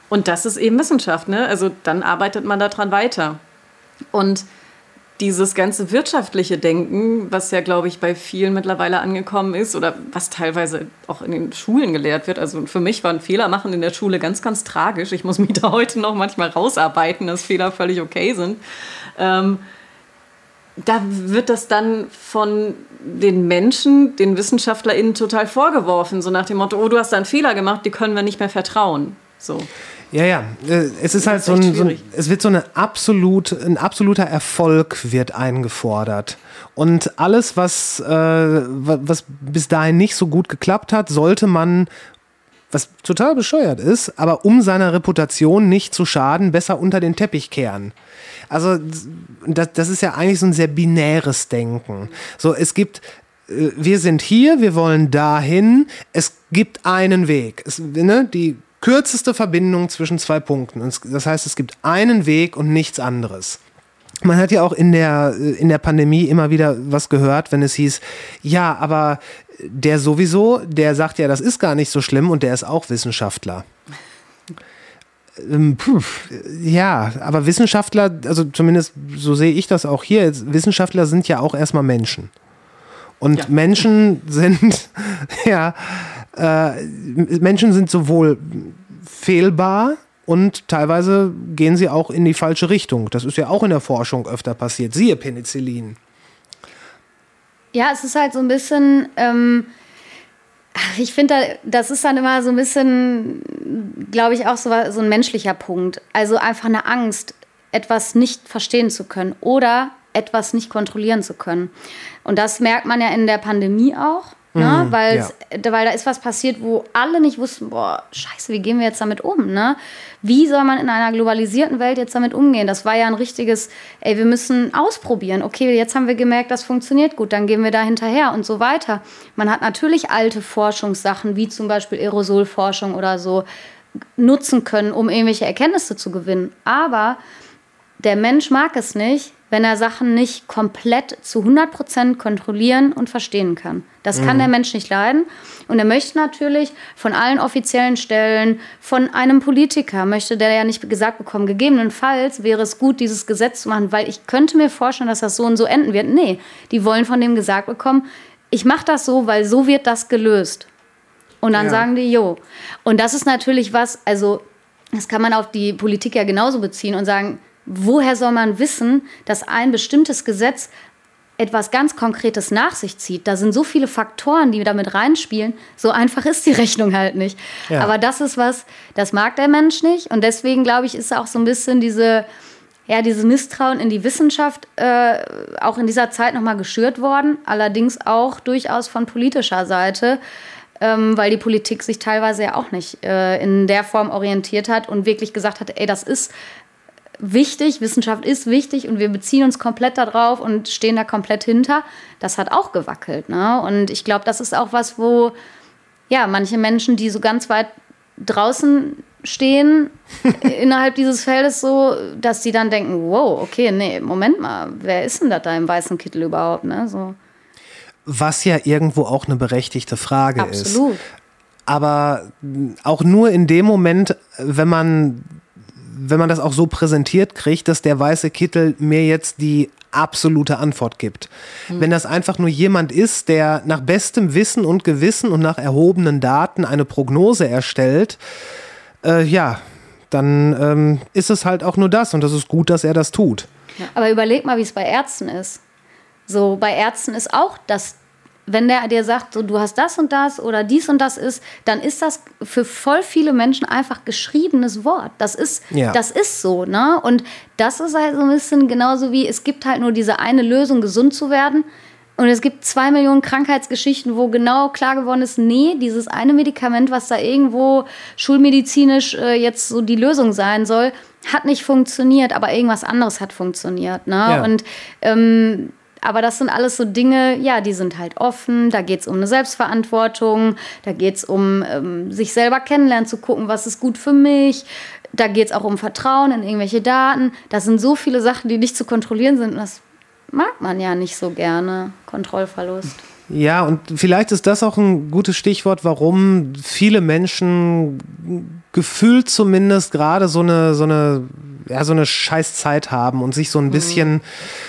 Und das ist eben Wissenschaft, ne? Also dann arbeitet man daran weiter. Und dieses ganze wirtschaftliche Denken, was ja, glaube ich, bei vielen mittlerweile angekommen ist oder was teilweise auch in den Schulen gelehrt wird. Also für mich waren Fehler machen in der Schule ganz, ganz tragisch. Ich muss mich da heute noch manchmal rausarbeiten, dass Fehler völlig okay sind. Ähm, da wird das dann von den Menschen, den WissenschaftlerInnen total vorgeworfen, so nach dem Motto, oh, du hast da einen Fehler gemacht, die können wir nicht mehr vertrauen. So. Ja, ja. Äh, es ist halt so ein, so ein, es wird so eine absolut, ein absoluter Erfolg wird eingefordert. Und alles, was, äh, was bis dahin nicht so gut geklappt hat, sollte man was total bescheuert ist, aber um seiner Reputation nicht zu schaden, besser unter den Teppich kehren. Also das, das ist ja eigentlich so ein sehr binäres Denken. So, es gibt äh, wir sind hier, wir wollen dahin, es gibt einen Weg. Es, ne, die kürzeste Verbindung zwischen zwei Punkten. Das heißt, es gibt einen Weg und nichts anderes. Man hat ja auch in der, in der Pandemie immer wieder was gehört, wenn es hieß, ja, aber der sowieso, der sagt ja, das ist gar nicht so schlimm und der ist auch Wissenschaftler. Ähm, ja, aber Wissenschaftler, also zumindest so sehe ich das auch hier, Wissenschaftler sind ja auch erstmal Menschen. Und ja. Menschen sind, ja, äh, Menschen sind sowohl fehlbar und teilweise gehen sie auch in die falsche Richtung. Das ist ja auch in der Forschung öfter passiert. Siehe Penicillin. Ja, es ist halt so ein bisschen. Ähm ich finde, das ist dann immer so ein bisschen, glaube ich, auch so, so ein menschlicher Punkt. Also einfach eine Angst, etwas nicht verstehen zu können oder etwas nicht kontrollieren zu können. Und das merkt man ja in der Pandemie auch. Ne? Mhm, weil, ja. weil da ist was passiert, wo alle nicht wussten, boah, scheiße, wie gehen wir jetzt damit um? Ne? Wie soll man in einer globalisierten Welt jetzt damit umgehen? Das war ja ein richtiges, ey, wir müssen ausprobieren. Okay, jetzt haben wir gemerkt, das funktioniert gut, dann gehen wir da hinterher und so weiter. Man hat natürlich alte Forschungssachen, wie zum Beispiel Aerosolforschung oder so, nutzen können, um irgendwelche Erkenntnisse zu gewinnen. Aber der Mensch mag es nicht, wenn er Sachen nicht komplett zu 100% kontrollieren und verstehen kann. Das kann mhm. der Mensch nicht leiden. Und er möchte natürlich von allen offiziellen Stellen, von einem Politiker, möchte der ja nicht gesagt bekommen, gegebenenfalls wäre es gut, dieses Gesetz zu machen, weil ich könnte mir vorstellen, dass das so und so enden wird. Nee, die wollen von dem gesagt bekommen, ich mache das so, weil so wird das gelöst. Und dann ja. sagen die, jo. Und das ist natürlich was, also das kann man auf die Politik ja genauso beziehen und sagen, woher soll man wissen, dass ein bestimmtes Gesetz etwas ganz Konkretes nach sich zieht. Da sind so viele Faktoren, die damit reinspielen. So einfach ist die Rechnung halt nicht. Ja. Aber das ist was, das mag der Mensch nicht. Und deswegen, glaube ich, ist auch so ein bisschen diese, ja, dieses Misstrauen in die Wissenschaft äh, auch in dieser Zeit nochmal geschürt worden. Allerdings auch durchaus von politischer Seite. ähm, weil die Politik sich teilweise ja auch nicht äh, in der Form orientiert hat und wirklich gesagt hat, ey, das ist wichtig, Wissenschaft ist wichtig und wir beziehen uns komplett darauf und stehen da komplett hinter. Das hat auch gewackelt. Ne? Und ich glaube, das ist auch was, wo ja manche Menschen, die so ganz weit draußen stehen innerhalb dieses Feldes so, dass die dann denken, wow, okay, nee, Moment mal, wer ist denn das da im weißen Kittel überhaupt? Ne? So. Was ja irgendwo auch eine berechtigte Frage Absolut. ist. Absolut. Aber auch nur in dem Moment, wenn man, wenn man das auch so präsentiert kriegt, dass der weiße Kittel mir jetzt die absolute Antwort gibt. Hm. Wenn das einfach nur jemand ist, der nach bestem Wissen und Gewissen und nach erhobenen Daten eine Prognose erstellt, äh, ja, dann ähm, ist es halt auch nur das und das ist gut, dass er das tut. Aber überleg mal, wie es bei Ärzten ist. So, bei Ärzten ist auch das, wenn der dir sagt, so, du hast das und das oder dies und das ist, dann ist das für voll viele Menschen einfach geschriebenes Wort. Das ist, ja. das ist so, ne? Und das ist halt so ein bisschen genauso wie, es gibt halt nur diese eine Lösung, gesund zu werden. Und es gibt zwei Millionen Krankheitsgeschichten, wo genau klar geworden ist, nee, dieses eine Medikament, was da irgendwo schulmedizinisch äh, jetzt so die Lösung sein soll, hat nicht funktioniert, aber irgendwas anderes hat funktioniert. Ne? Ja. Und ähm, aber das sind alles so Dinge, ja, die sind halt offen. Da geht es um eine Selbstverantwortung, da geht es um ähm, sich selber kennenlernen, zu gucken, was ist gut für mich. Da geht es auch um Vertrauen in irgendwelche Daten. Das sind so viele Sachen, die nicht zu kontrollieren sind. Und das mag man ja nicht so gerne, Kontrollverlust. Ja, und vielleicht ist das auch ein gutes Stichwort, warum viele Menschen gefühlt zumindest gerade so eine, so eine, ja, so eine Scheißzeit haben und sich so ein mhm. bisschen mhm.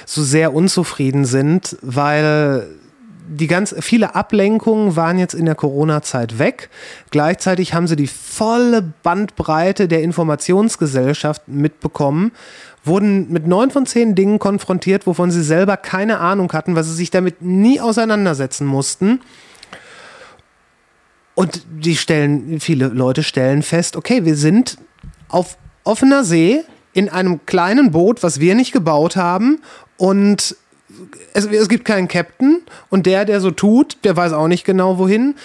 so sehr unzufrieden sind, weil die ganz viele Ablenkungen waren jetzt in der Corona-Zeit weg. Gleichzeitig haben sie die volle Bandbreite der Informationsgesellschaft mitbekommen wurden mit neun von zehn Dingen konfrontiert, wovon sie selber keine Ahnung hatten, weil sie sich damit nie auseinandersetzen mussten. Und die stellen, viele Leute stellen fest, okay, wir sind auf offener See in einem kleinen Boot, was wir nicht gebaut haben und es, es gibt keinen Captain und der, der so tut, der weiß auch nicht genau wohin.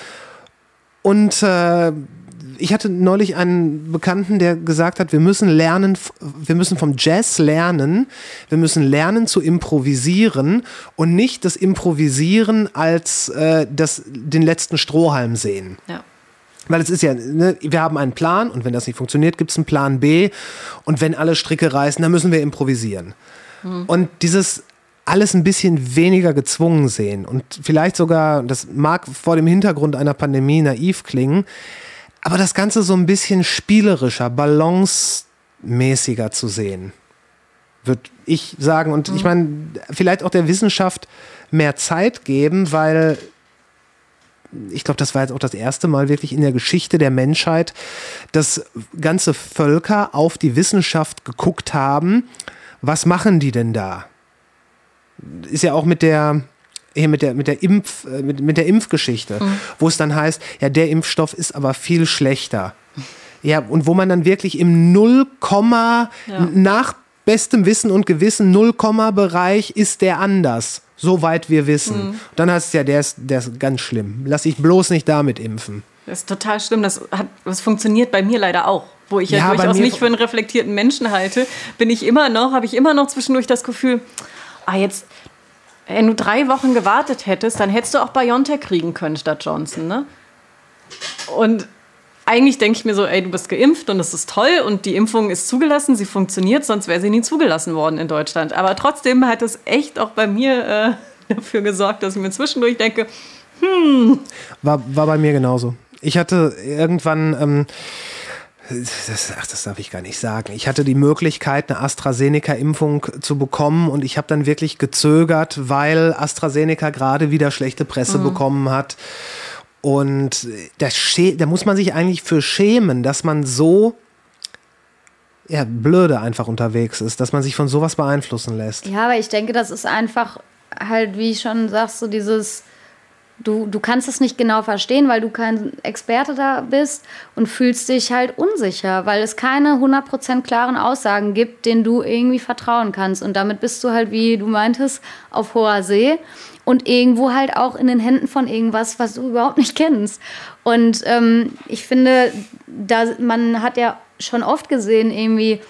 Und äh, ich hatte neulich einen Bekannten, der gesagt hat, wir müssen lernen, wir müssen vom Jazz lernen, wir müssen lernen zu improvisieren und nicht das Improvisieren als äh, das, den letzten Strohhalm sehen. Ja. Weil es ist ja, ne, wir haben einen Plan und wenn das nicht funktioniert, gibt es einen Plan B und wenn alle Stricke reißen, dann müssen wir improvisieren. Mhm. Und dieses alles ein bisschen weniger gezwungen sehen und vielleicht sogar, das mag vor dem Hintergrund einer Pandemie naiv klingen, aber das Ganze so ein bisschen spielerischer, balancemäßiger zu sehen, würde ich sagen. Und mhm. ich meine, vielleicht auch der Wissenschaft mehr Zeit geben, weil ich glaube, das war jetzt auch das erste Mal wirklich in der Geschichte der Menschheit, dass ganze Völker auf die Wissenschaft geguckt haben. Was machen die denn da? Ist ja auch mit der hier mit der, mit der Impf, äh, mit, mit der Impfgeschichte, mhm. wo es dann heißt, ja, der Impfstoff ist aber viel schlechter. Ja, und wo man dann wirklich im Null ja. nach bestem Wissen und Gewissen Nullkomma-Bereich ist der anders. Soweit wir wissen. Mhm. Dann heißt es ja, der ist, der ist ganz schlimm. Lass ich bloß nicht damit impfen. Das ist total schlimm. Das, hat, das funktioniert bei mir leider auch. Wo ich ja, ja durchaus mich für einen reflektierten Menschen halte, bin ich immer noch, habe ich immer noch zwischendurch das Gefühl, ah, jetzt, wenn du drei Wochen gewartet hättest, dann hättest du auch BioNTech kriegen können statt Johnson, ne? Und eigentlich denke ich mir so, ey, du bist geimpft und das ist toll und die Impfung ist zugelassen, sie funktioniert, sonst wäre sie nie zugelassen worden in Deutschland. Aber trotzdem hat es echt auch bei mir äh, dafür gesorgt, dass ich mir zwischendurch denke, hm. War, war bei mir genauso. Ich hatte irgendwann, ähm, das, ach, das darf ich gar nicht sagen. Ich hatte die Möglichkeit, eine AstraZeneca-Impfung zu bekommen und ich habe dann wirklich gezögert, weil AstraZeneca gerade wieder schlechte Presse mhm. bekommen hat. Und da, da muss man sich eigentlich für schämen, dass man so ja, blöde einfach unterwegs ist, dass man sich von sowas beeinflussen lässt. Ja, aber ich denke, das ist einfach halt, wie ich schon sagst, so dieses Du, du kannst es nicht genau verstehen, weil du kein Experte da bist und fühlst dich halt unsicher, weil es keine 100% klaren Aussagen gibt, denen du irgendwie vertrauen kannst. Und damit bist du halt, wie du meintest, auf hoher See und irgendwo halt auch in den Händen von irgendwas, was du überhaupt nicht kennst. Und ähm, ich finde, da, man hat ja schon oft gesehen, irgendwie,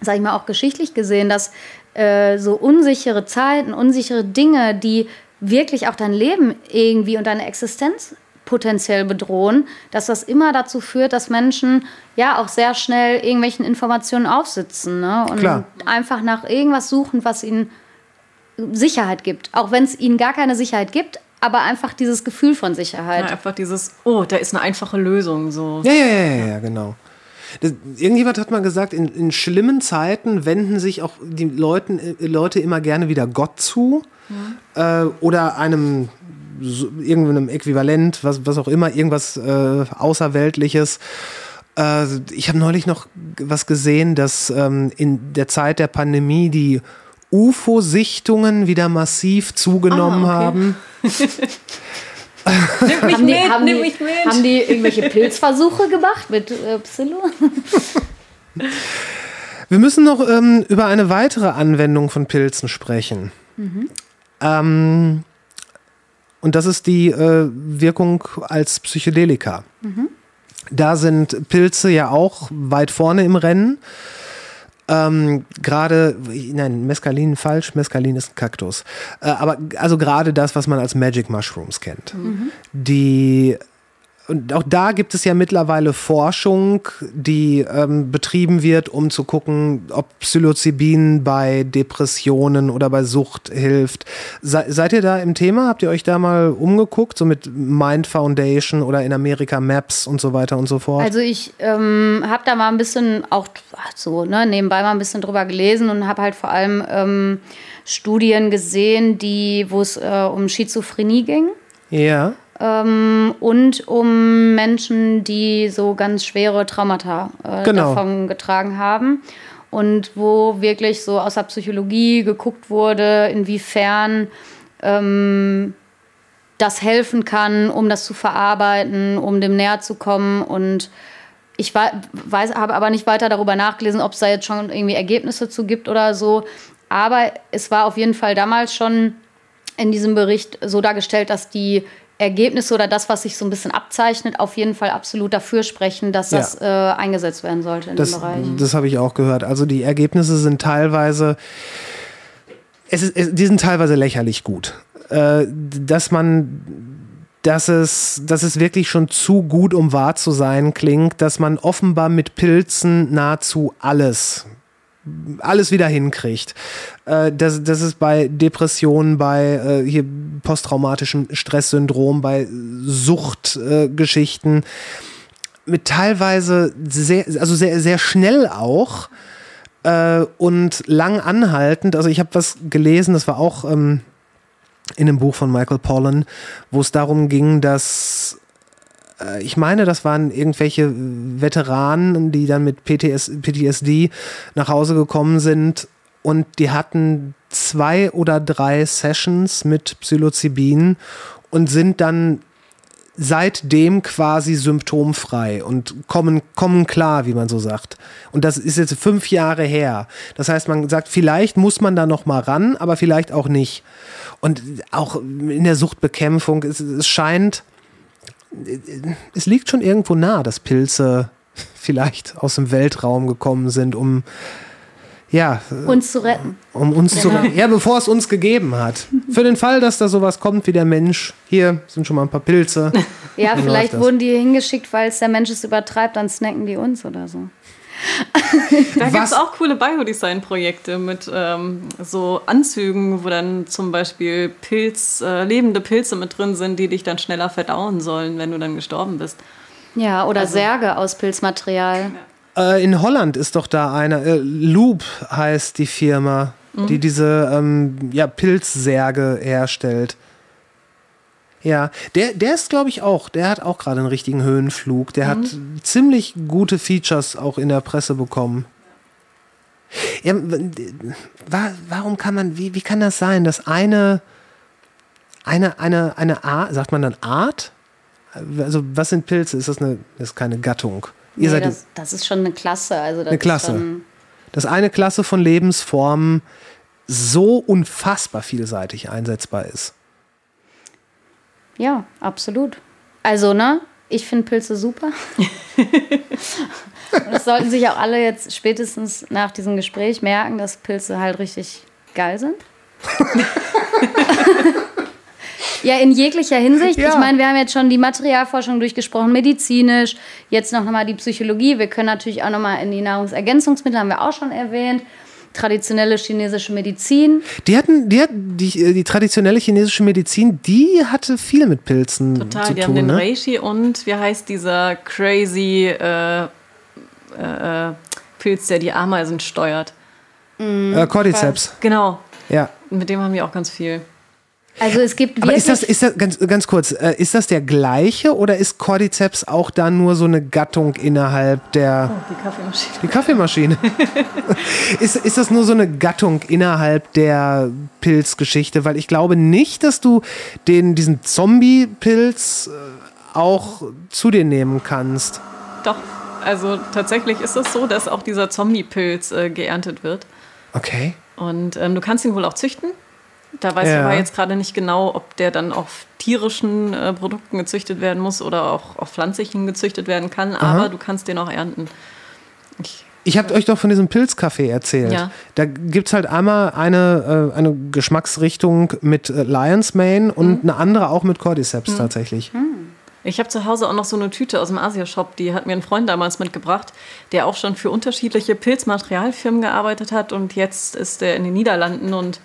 sag ich mal, auch geschichtlich gesehen, dass äh, so unsichere Zeiten, unsichere Dinge, die wirklich auch dein Leben irgendwie und deine Existenz potenziell bedrohen, dass das immer dazu führt, dass Menschen ja auch sehr schnell irgendwelchen Informationen aufsitzen ne? und Klar. einfach nach irgendwas suchen, was ihnen Sicherheit gibt. Auch wenn es ihnen gar keine Sicherheit gibt, aber einfach dieses Gefühl von Sicherheit. Ja, einfach dieses, oh, da ist eine einfache Lösung. So. Ja, ja, ja, ja, ja genau. Das, irgendjemand hat mal gesagt, in, in schlimmen Zeiten wenden sich auch die Leuten, äh, Leute immer gerne wieder Gott zu äh, oder einem so, irgendeinem Äquivalent, was, was auch immer, irgendwas äh, Außerweltliches. Äh, ich habe neulich noch was gesehen, dass ähm, in der Zeit der Pandemie die UFO-Sichtungen wieder massiv zugenommen Ah, okay. haben. Nimm mich Haben die, mit, haben, nimm die, mich mit. haben die irgendwelche Pilzversuche gemacht mit äh, Psyllo? Wir müssen noch ähm, über eine weitere Anwendung von Pilzen sprechen. Ähm, und das ist die äh, Wirkung als Psychedelika. Da sind Pilze ja auch weit vorne im Rennen. Ähm, gerade, nein, Mescalin falsch, Mescalin ist ein Kaktus. Äh, aber also gerade das, was man als Magic Mushrooms kennt. Die und auch da gibt es ja mittlerweile Forschung, die ähm, betrieben wird, um zu gucken, ob Psilocybin bei Depressionen oder bei Sucht hilft. Se seid ihr da im Thema? Habt ihr euch da mal umgeguckt, so mit Mind Foundation oder in Amerika Maps und so weiter und so fort? Also ich ähm, habe da mal ein bisschen auch so ne, nebenbei mal ein bisschen drüber gelesen und habe halt vor allem ähm, Studien gesehen, die wo es äh, um Schizophrenie ging ja. Ähm, und um Menschen, die so ganz schwere Traumata äh, Genau. davon getragen haben. Und wo wirklich so aus der Psychologie geguckt wurde, inwiefern ähm, das helfen kann, um das zu verarbeiten, um dem näher zu kommen. Und ich wei- weiß, habe aber nicht weiter darüber nachgelesen, ob es da jetzt schon irgendwie Ergebnisse zu gibt oder so. Aber es war auf jeden Fall damals schon in diesem Bericht so dargestellt, dass die Ergebnisse oder das, was sich so ein bisschen abzeichnet, auf jeden Fall absolut dafür sprechen, dass Ja. das äh, eingesetzt werden sollte in Das, dem Bereich. das habe ich auch gehört. Also die Ergebnisse sind teilweise, es ist, es, die sind teilweise lächerlich gut. Äh, dass man, dass es, dass es wirklich schon zu gut, um wahr zu sein, klingt, dass man offenbar mit Pilzen nahezu alles alles wieder hinkriegt. Äh, das, das ist bei Depressionen, bei äh, hier posttraumatischem Stresssyndrom, bei Suchtgeschichten. Äh, mit teilweise sehr, also sehr, sehr schnell auch äh, und lang anhaltend. Also ich habe was gelesen, das war auch ähm, in einem Buch von Michael Pollan, wo es darum ging, dass ich meine, das waren irgendwelche Veteranen, die dann mit PTS, PTSD nach Hause gekommen sind und die hatten zwei oder drei Sessions mit Psilocybin und sind dann seitdem quasi symptomfrei und kommen, kommen klar, wie man so sagt. Und das ist jetzt fünf Jahre her. Das heißt, man sagt, vielleicht muss man da noch mal ran, aber vielleicht auch nicht. Und auch in der Suchtbekämpfung, es, es scheint, es liegt schon irgendwo nah, dass Pilze vielleicht aus dem Weltraum gekommen sind, um ja, Uns zu retten. um uns zu ja, bevor es uns gegeben hat. Für den Fall, dass da sowas kommt wie der Mensch, hier sind schon mal ein paar Pilze. Ja, Dann vielleicht wurden die hingeschickt, weil es der Mensch es übertreibt, dann snacken die uns oder so. Da gibt es auch coole Biodesign-Projekte mit ähm, so Anzügen, wo dann zum Beispiel Pilz, äh, lebende Pilze mit drin sind, die dich dann schneller verdauen sollen, wenn du dann gestorben bist. Ja, oder Also Särge aus Pilzmaterial. Äh, in Holland ist doch da einer, äh, Loop heißt die Firma, die diese ähm, ja, Pilzsärge herstellt. Ja, der, der ist, glaube ich, auch, der hat auch gerade einen richtigen Höhenflug. Der hat ziemlich gute Features auch in der Presse bekommen. Ja, warum kann man, wie, wie kann das sein, dass eine, eine, eine, eine Art, sagt man dann Art? Also was sind Pilze? Ist das eine, das ist keine Gattung? Ihr Nee, seid das, das ist schon eine Klasse. Also das Eine Klasse. dass eine Klasse von Lebensformen so unfassbar vielseitig einsetzbar ist. Ja, absolut. Also, ne? Ich finde Pilze super. Und das sollten sich auch alle jetzt spätestens nach diesem Gespräch merken, dass Pilze halt richtig geil sind. ja, in jeglicher Hinsicht. Ja. Ich meine, wir haben jetzt schon die Materialforschung durchgesprochen, medizinisch, jetzt noch mal die Psychologie. Wir können natürlich auch noch mal in die Nahrungsergänzungsmittel, haben wir auch schon erwähnt. Traditionelle chinesische Medizin. Die hatten, die, hatten die, die traditionelle chinesische Medizin, die hatte viel mit Pilzen Total, zu die tun. haben den ne? Reishi und wie heißt dieser crazy äh, äh, Pilz, der die Ameisen steuert? äh, Cordyceps. Genau, Ja. mit dem haben wir auch ganz viel. Also es gibt Aber wirklich... ist das, ist das ganz, ganz kurz, äh, ist das der gleiche oder ist Cordyceps auch da nur so eine Gattung innerhalb der. Die Kaffeemaschine. Die Kaffeemaschine. ist, ist das nur so eine Gattung innerhalb der Pilzgeschichte? Weil ich glaube nicht, dass du den, diesen Zombie-Pilz äh, auch zu dir nehmen kannst. Doch, also tatsächlich ist es so, dass auch dieser Zombie-Pilz äh, geerntet wird. Okay. Und ähm, du kannst ihn wohl auch züchten. Da weiß ich Ja. aber jetzt gerade nicht genau, ob der dann auf tierischen äh, Produkten gezüchtet werden muss oder auch auf pflanzlichen gezüchtet werden kann. Aber du kannst den auch ernten. Ich, Ich habe euch doch von diesem Pilzkaffee erzählt. Ja. Da gibt es halt einmal eine, äh, eine Geschmacksrichtung mit äh, Lion's Mane und eine andere auch mit Cordyceps tatsächlich. ich habe zu Hause auch noch so eine Tüte aus dem Asia-Shop, die hat mir ein Freund damals mitgebracht, der auch schon für unterschiedliche Pilzmaterialfirmen gearbeitet hat und jetzt ist er in den Niederlanden und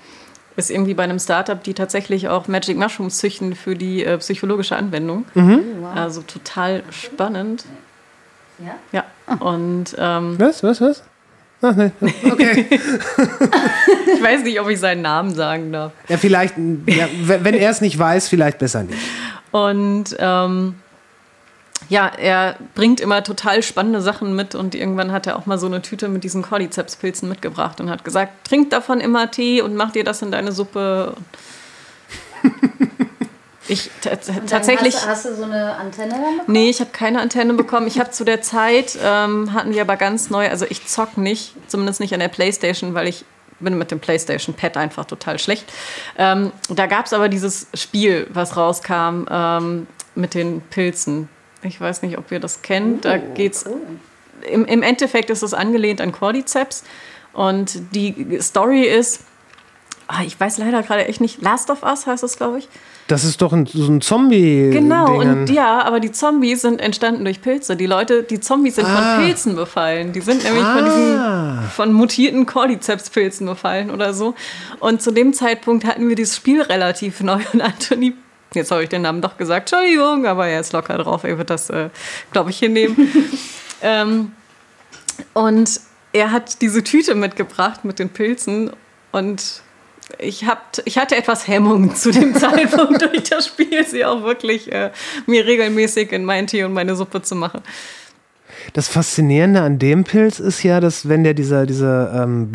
ist irgendwie bei einem Startup, die tatsächlich auch Magic Mushrooms züchten für die äh, psychologische Anwendung. Also total spannend. Ja? Ja, und ähm, Was, was, was? Ach, nee. Okay. ich weiß nicht, ob ich seinen Namen sagen darf. ja, vielleicht, ja, wenn wenn er es nicht weiß, vielleicht besser nicht. Und ähm, ja, er bringt immer total spannende Sachen mit und irgendwann hat er auch mal so eine Tüte mit diesen Cordyceps-Pilzen mitgebracht und hat gesagt, trink davon immer Tee und mach dir das in deine Suppe. Ich tatsächlich. Hast, du- hast du so eine Antenne dann bekommen? Nee, ich habe keine Antenne bekommen. Ich habe zu der Zeit, ähm, hatten wir aber ganz neu, also ich zock nicht, zumindest nicht an der Playstation, weil ich bin mit dem Playstation Pad einfach total schlecht. Ähm, da gab es aber dieses Spiel, was rauskam ähm, mit den Pilzen. Ich weiß nicht, ob ihr das kennt. Da geht's. Im, Im Endeffekt ist es angelehnt an Cordyceps. Und die Story ist, ah, ich weiß leider gerade echt nicht, Last of Us heißt es, glaube ich. Das ist doch ein, so ein Zombie. Genau, Dingen. und ja, aber die Zombies sind entstanden durch Pilze. Die Leute, die Zombies sind Ah. von Pilzen befallen. Die sind nämlich von Ah. diesen von mutierten Cordyceps-Pilzen befallen oder so. Und zu dem Zeitpunkt hatten wir dieses Spiel relativ neu und Anthony, jetzt habe ich den Namen doch gesagt, Entschuldigung, aber er ist locker drauf, er wird das, äh, glaube ich, hinnehmen. ähm, und er hat diese Tüte mitgebracht mit den Pilzen und ich, hab, ich hatte etwas Hemmung zu dem Zeitpunkt durch das Spiel, sie auch wirklich äh, mir regelmäßig in meinen Tee und meine Suppe zu machen. Das Faszinierende an dem Pilz ist ja, dass wenn der dieser, diese, ähm,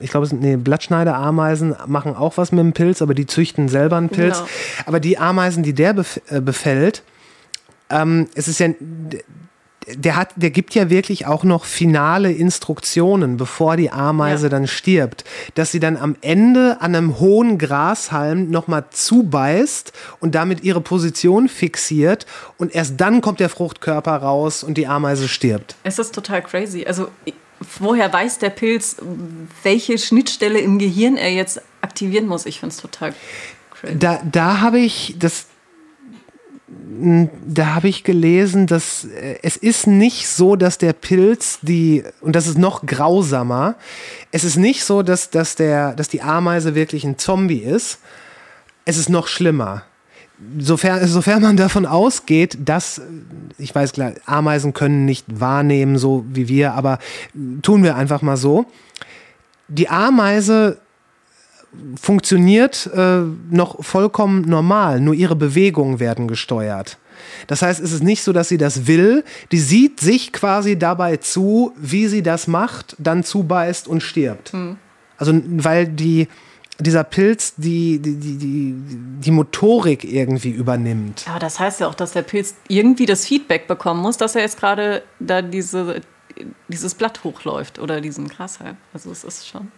ich glaube, es sind nee, Blattschneiderameisen machen auch was mit dem Pilz, aber die züchten selber einen Pilz. Genau. Aber die Ameisen, die der äh, befällt, ähm, es ist ja, der hat, der gibt ja wirklich auch noch finale Instruktionen, bevor die Ameise Ja. dann stirbt, dass sie dann am Ende an einem hohen Grashalm nochmal zubeißt und damit ihre Position fixiert und erst dann kommt der Fruchtkörper raus und die Ameise stirbt. Es ist total crazy. Also, woher weiß der Pilz, welche Schnittstelle im Gehirn er jetzt aktivieren muss? Ich finde es total crazy. Da, da habe ich das. Da habe ich gelesen, dass äh, es ist nicht so, dass der Pilz die und das ist noch grausamer. Es ist nicht so, dass, dass der, dass die Ameise wirklich ein Zombie ist. Es ist noch schlimmer. Sofern, sofern man davon ausgeht, dass, ich weiß klar, Ameisen können nicht wahrnehmen, so wie wir, aber tun wir einfach mal so. Die Ameise funktioniert äh, noch vollkommen normal, nur ihre Bewegungen werden gesteuert. Das heißt, es ist nicht so, dass sie das will, die sieht sich quasi dabei zu, wie sie das macht, dann zubeißt und stirbt. Also, weil die dieser Pilz die, die, die, die, die Motorik irgendwie übernimmt. Aber das heißt ja auch, dass der Pilz irgendwie das Feedback bekommen muss, dass er jetzt gerade da diese, dieses Blatt hochläuft oder diesen Grashalm. Also es ist schon.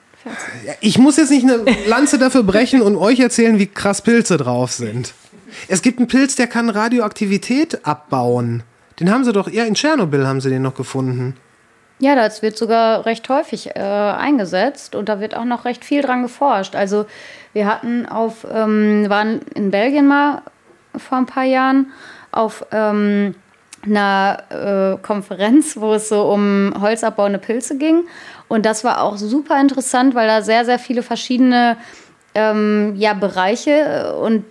Ich muss jetzt nicht eine Lanze dafür brechen und euch erzählen, wie krass Pilze drauf sind. Es gibt einen Pilz, der kann Radioaktivität abbauen. Den haben sie doch, ja, in Tschernobyl haben sie den noch gefunden. Ja, das wird sogar recht häufig äh, eingesetzt und da wird auch noch recht viel dran geforscht. Also wir hatten auf, ähm, waren in Belgien mal vor ein paar Jahren auf ähm, einer äh, Konferenz, wo es so um holzabbauende Pilze ging. Und das war auch super interessant, weil da sehr, sehr viele verschiedene ähm, ja, Bereiche und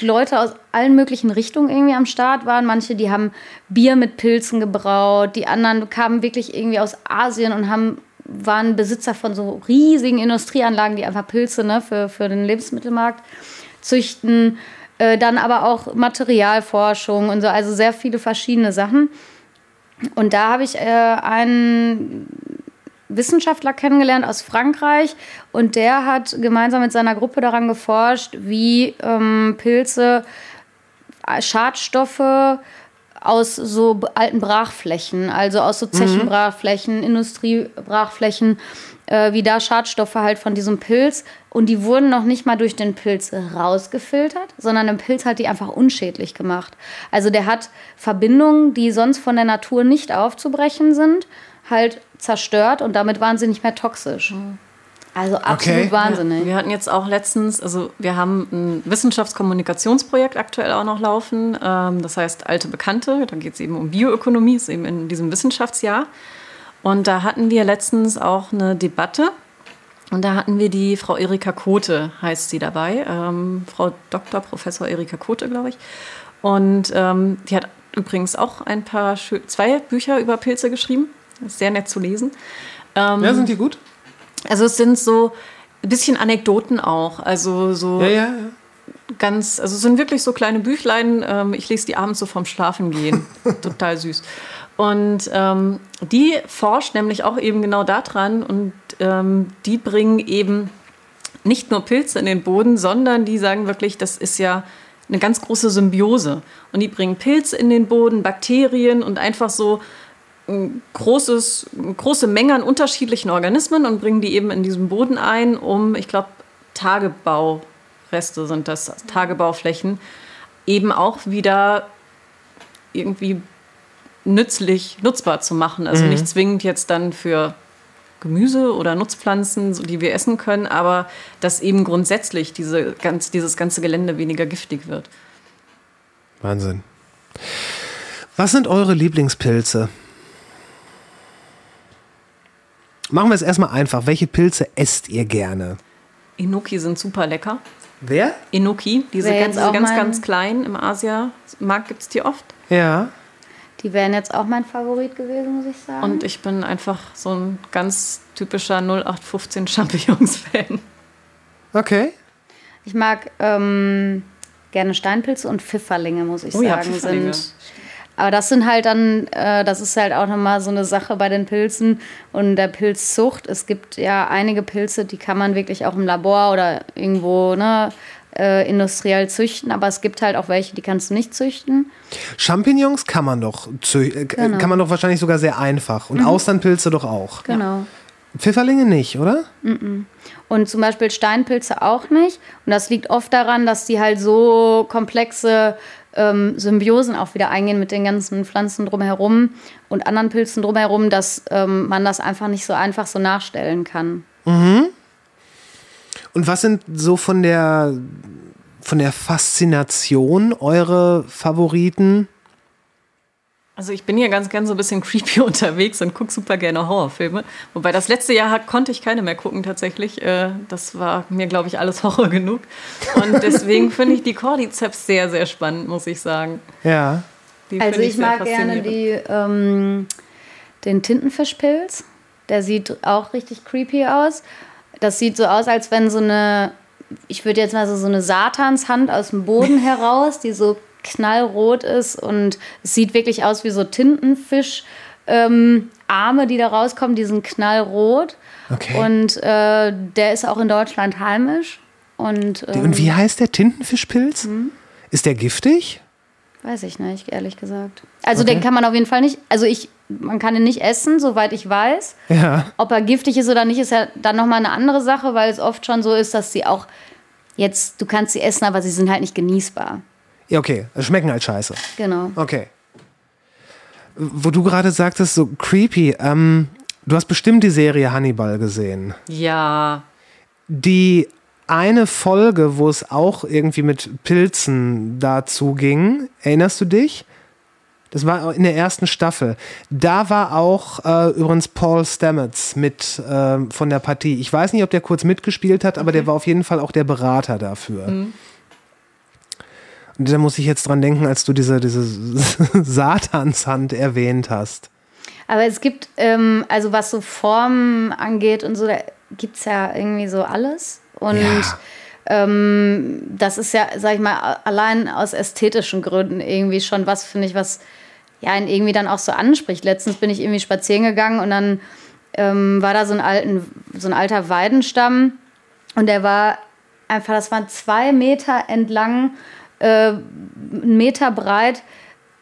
Leute aus allen möglichen Richtungen irgendwie am Start waren. Manche, die haben Bier mit Pilzen gebraut, die anderen kamen wirklich irgendwie aus Asien und haben, waren Besitzer von so riesigen Industrieanlagen, die einfach Pilze ne, für, für den Lebensmittelmarkt züchten. Äh, dann aber auch Materialforschung und so, also sehr viele verschiedene Sachen. Und da habe ich äh, einen Wissenschaftler kennengelernt aus Frankreich und der hat gemeinsam mit seiner Gruppe daran geforscht, wie ähm, Pilze äh, Schadstoffe aus so alten Brachflächen, also aus so Zechenbrachflächen, mhm. Industriebrachflächen, äh, wie da Schadstoffe halt von diesem Pilz und die wurden noch nicht mal durch den Pilz rausgefiltert, sondern der Pilz hat die einfach unschädlich gemacht. Also der hat Verbindungen, die sonst von der Natur nicht aufzubrechen sind, halt zerstört und damit waren sie nicht mehr toxisch. Also absolut okay. wahnsinnig. Ja, wir hatten jetzt auch letztens, also wir haben ein Wissenschaftskommunikationsprojekt aktuell auch noch laufen. Ähm, das heißt Alte Bekannte. Da geht es eben um Bioökonomie, ist eben in diesem Wissenschaftsjahr. Und da hatten wir letztens auch eine Debatte. Und da hatten wir die Frau Erika Kote, heißt sie dabei. Ähm, Frau Dr. Professor Erika Kote, glaube ich. Und ähm, die hat übrigens auch ein paar, zwei Bücher über Pilze geschrieben. Sehr nett zu lesen. Ähm, ja, sind die gut? Also es sind so ein bisschen Anekdoten auch. Also so ja, ja, ja. ganz, also es sind wirklich so kleine Büchlein. Ähm, ich lese die abends so vorm Schlafengehen. Total süß. Und ähm, die forscht nämlich auch eben genau daran und ähm, die bringen eben nicht nur Pilze in den Boden, sondern die sagen wirklich, das ist ja eine ganz große Symbiose. Und die bringen Pilze in den Boden, Bakterien und einfach so großes, große Menge an unterschiedlichen Organismen und bringen die eben in diesen Boden ein, um, ich glaube, Tagebaureste sind das, Tagebauflächen, eben auch wieder irgendwie nützlich, nutzbar zu machen. Also mhm. nicht zwingend jetzt dann für Gemüse oder Nutzpflanzen, die wir essen können, aber dass eben grundsätzlich diese, ganz, dieses ganze Gelände weniger giftig wird. Wahnsinn. Was sind eure Lieblingspilze? Machen wir es erstmal einfach. Welche Pilze esst ihr gerne? Enoki sind super lecker. Wer? Enoki, diese ganz, ganz, ganz kleinen im Asia-Markt gibt es die oft. Ja. Die wären jetzt auch mein Favorit gewesen, muss ich sagen. Und ich bin einfach so ein ganz typischer 0815 Champignons-Fan. Okay. Ich mag ähm, gerne Steinpilze und Pfifferlinge, muss ich oh, sagen. Ja, sind aber das sind halt dann, äh, das ist halt auch nochmal so eine Sache bei den Pilzen und der Pilzzucht. Es gibt ja einige Pilze, die kann man wirklich auch im Labor oder irgendwo ne, äh, industriell züchten, aber es gibt halt auch welche, die kannst du nicht züchten. Champignons kann man doch äh, genau. kann man doch wahrscheinlich sogar sehr einfach und mhm. Austernpilze doch auch. Genau. Ja. Pfifferlinge nicht, oder? Mhm. Und zum Beispiel Steinpilze auch nicht. Und das liegt oft daran, dass die halt so komplexe ähm, Symbiosen auch wieder eingehen mit den ganzen Pflanzen drumherum und anderen Pilzen drumherum, dass ähm, man das einfach nicht so einfach so nachstellen kann. Mhm. Und was sind so von der von der Faszination eure Favoriten? Also ich bin hier ganz gern so ein bisschen creepy unterwegs und gucke super gerne Horrorfilme. Wobei das letzte Jahr konnte ich keine mehr gucken tatsächlich. Äh, das war mir, glaube ich, alles Horror genug. Und deswegen finde ich die Cordyceps sehr, sehr spannend, muss ich sagen. Ja. Die also ich, ich mag gerne die, ähm, den Tintenfischpilz. Der sieht auch richtig creepy aus. Das sieht so aus, als wenn so eine, ich würde jetzt mal so, so eine Satanshand aus dem Boden heraus, die so knallrot ist und es sieht wirklich aus wie so Tintenfisch. ähm, Arme, die da rauskommen, die sind knallrot. Okay. Und äh, der ist auch in Deutschland heimisch. Und, ähm, Und wie heißt der Tintenfischpilz? Ist der giftig? Weiß ich nicht, ehrlich gesagt. Also Okay. den kann man auf jeden Fall nicht, also ich, man kann ihn nicht essen, soweit ich weiß. Ja. Ob er giftig ist oder nicht, ist ja dann nochmal eine andere Sache, weil es oft schon so ist, dass sie auch jetzt, du kannst sie essen, aber sie sind halt nicht genießbar. Ja, okay. Schmecken halt scheiße. Genau. Okay. Wo du gerade sagtest, so creepy, ähm, du hast bestimmt die Serie Hannibal gesehen. Ja, Die eine Folge, wo es auch irgendwie mit Pilzen dazu ging, erinnerst du dich? Das war in der ersten Staffel. Da war auch äh, übrigens Paul Stamets mit ähm, von der Partie. Ich weiß nicht, ob der kurz mitgespielt hat, aber der war auf jeden Fall auch der Berater dafür. Und da muss ich jetzt dran denken, als du diese, diese Satanshand erwähnt hast. Aber es gibt, ähm, also was so Formen angeht und so, da gibt es ja irgendwie so alles. Und Ja. ähm, das ist ja, sag ich mal, allein aus ästhetischen Gründen irgendwie schon was, finde ich, was ja ihn irgendwie dann auch so anspricht. Letztens bin ich irgendwie spazieren gegangen und dann ähm, war da so ein, alten, so ein alter Weidenstamm und der war einfach, das waren zwei Meter entlang, äh, einen Meter breit,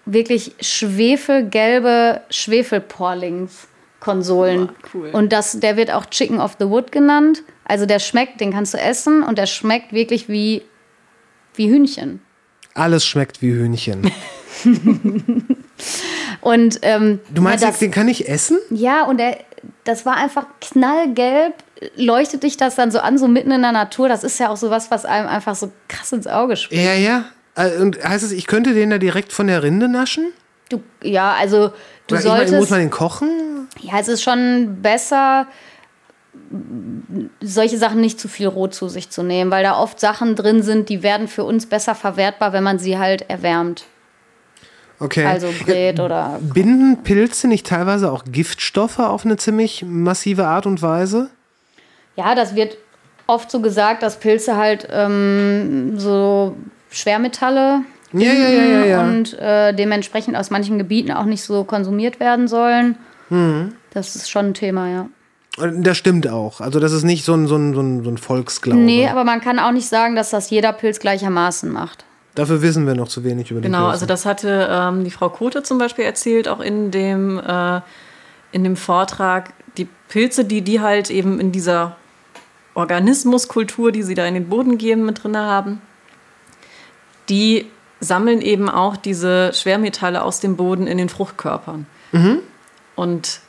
wirklich schwefelgelbe Schwefelporlings-Konsolen. Boah, cool. Und das, der wird auch Chicken of the Wood genannt. Also der schmeckt, den kannst du essen und der schmeckt wirklich wie, wie Hühnchen. Alles schmeckt wie Hühnchen. Und ähm, Du meinst jetzt, den kann ich essen? Ja, und der, das war einfach knallgelb. Leuchtet dich das dann so an, so mitten in der Natur? Das ist ja auch so was, was einem einfach so krass ins Auge springt. Ja, ja. Äh, Und heißt es, ich könnte den da direkt von der Rinde naschen? Du, ja, also du Oder ich meine, solltest. muss man den kochen? ja, es ist schon besser, solche Sachen nicht zu viel roh zu sich zu nehmen, weil da oft Sachen drin sind, die werden für uns besser verwertbar, wenn man sie halt erwärmt. Okay. Also brät oder. Binden Pilze nicht teilweise auch Giftstoffe auf eine ziemlich massive Art und Weise? Ja, das wird oft so gesagt, dass Pilze halt ähm, so Schwermetalle Ja, ja, ja, ja, ja. und äh, dementsprechend aus manchen Gebieten auch nicht so konsumiert werden sollen. Mhm. Das ist schon ein Thema, ja. Das stimmt auch. Also das ist nicht so ein, so ein, so ein, so ein Volksglaube. Nee, aber man kann auch nicht sagen, dass das jeder Pilz gleichermaßen macht. Dafür wissen wir noch zu wenig über die Genau, also das hatte ähm, die Frau Kote zum Beispiel erzählt, auch in dem, äh, in dem Vortrag. Die Pilze, die die halt eben in dieser Organismuskultur, die sie da in den Boden geben, mit drin haben, die sammeln eben auch diese Schwermetalle aus dem Boden in den Fruchtkörpern. Und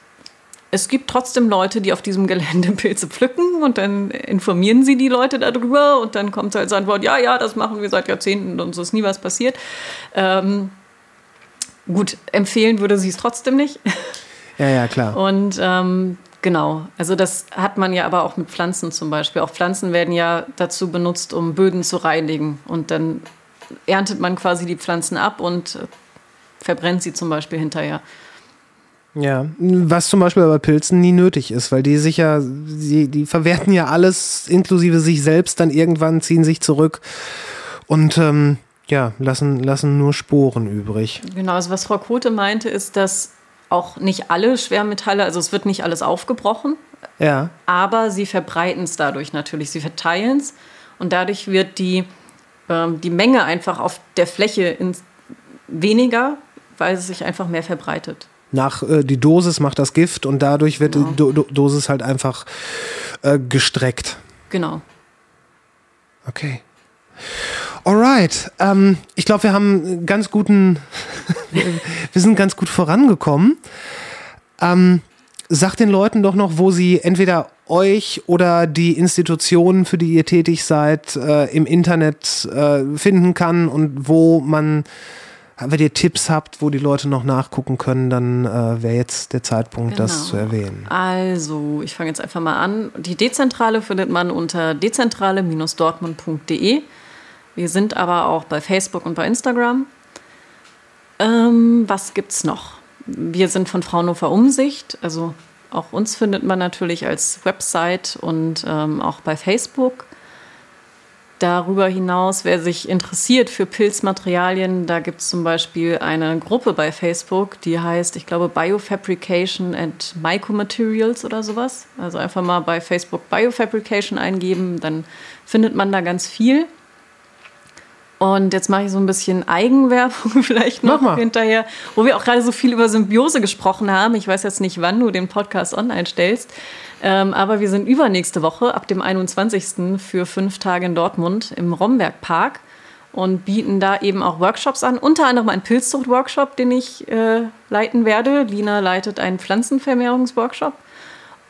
es gibt trotzdem Leute, die auf diesem Gelände Pilze pflücken und dann informieren sie die Leute darüber und dann kommt als Antwort, ja, ja, das machen wir seit Jahrzehnten und uns ist nie was passiert. Ähm, gut, empfehlen würde sie es trotzdem nicht. ja, ja, klar. Und ähm, genau, also das hat man ja aber auch mit Pflanzen zum Beispiel. Auch Pflanzen werden ja dazu benutzt, um Böden zu reinigen. Und dann erntet man quasi die Pflanzen ab und verbrennt sie zum Beispiel hinterher. Ja, was zum Beispiel bei Pilzen nie nötig ist, weil die sich ja, die, die verwerten ja alles, inklusive sich selbst, dann irgendwann ziehen sich zurück und ähm, ja, lassen, lassen nur Sporen übrig. Genau, also was Frau Kote meinte, ist, dass auch nicht alle Schwermetalle, also es wird nicht alles aufgebrochen, Ja, aber sie verbreiten es dadurch natürlich, sie verteilen es und dadurch wird die, ähm, die Menge einfach auf der Fläche ins, weniger, weil es sich einfach mehr verbreitet. Nach äh, die Dosis macht das Gift und dadurch wird die Do Do Dosis halt einfach äh, gestreckt. Genau. Okay. Alright. Ähm, ich glaube, wir haben ganz guten, wir sind ganz gut vorangekommen. Ähm, sagt den Leuten doch noch, wo sie entweder euch oder die Institutionen, für die ihr tätig seid, äh, im Internet äh, finden kann und wo man, wenn ihr Tipps habt, wo die Leute noch nachgucken können, dann äh, wäre jetzt der Zeitpunkt, das Genau. zu erwähnen. Also, ich fange jetzt einfach mal an. Die Dezentrale findet man unter dezentrale-dortmund.de. Wir sind aber auch bei Facebook und bei Instagram. Ähm, was gibt's noch? Wir sind von Fraunhofer Umsicht, also auch uns findet man natürlich als Website und ähm, auch bei Facebook. Darüber hinaus, wer sich interessiert für Pilzmaterialien, da gibt es zum Beispiel eine Gruppe bei Facebook, die heißt, ich glaube, Biofabrication and Mycomaterials oder sowas. Also einfach mal bei Facebook Biofabrication eingeben, dann findet man da ganz viel. Und jetzt mache ich so ein bisschen Eigenwerbung vielleicht noch hinterher, wo wir auch gerade so viel über Symbiose gesprochen haben. Ich weiß jetzt nicht, wann du den Podcast online stellst. Ähm, aber wir sind übernächste Woche ab dem 21. für fünf Tage in Dortmund im Romberg-Park und bieten da eben auch Workshops an. Unter anderem einen Pilzzucht-Workshop, den ich äh, leiten werde. Lina leitet einen Pflanzenvermehrungsworkshop.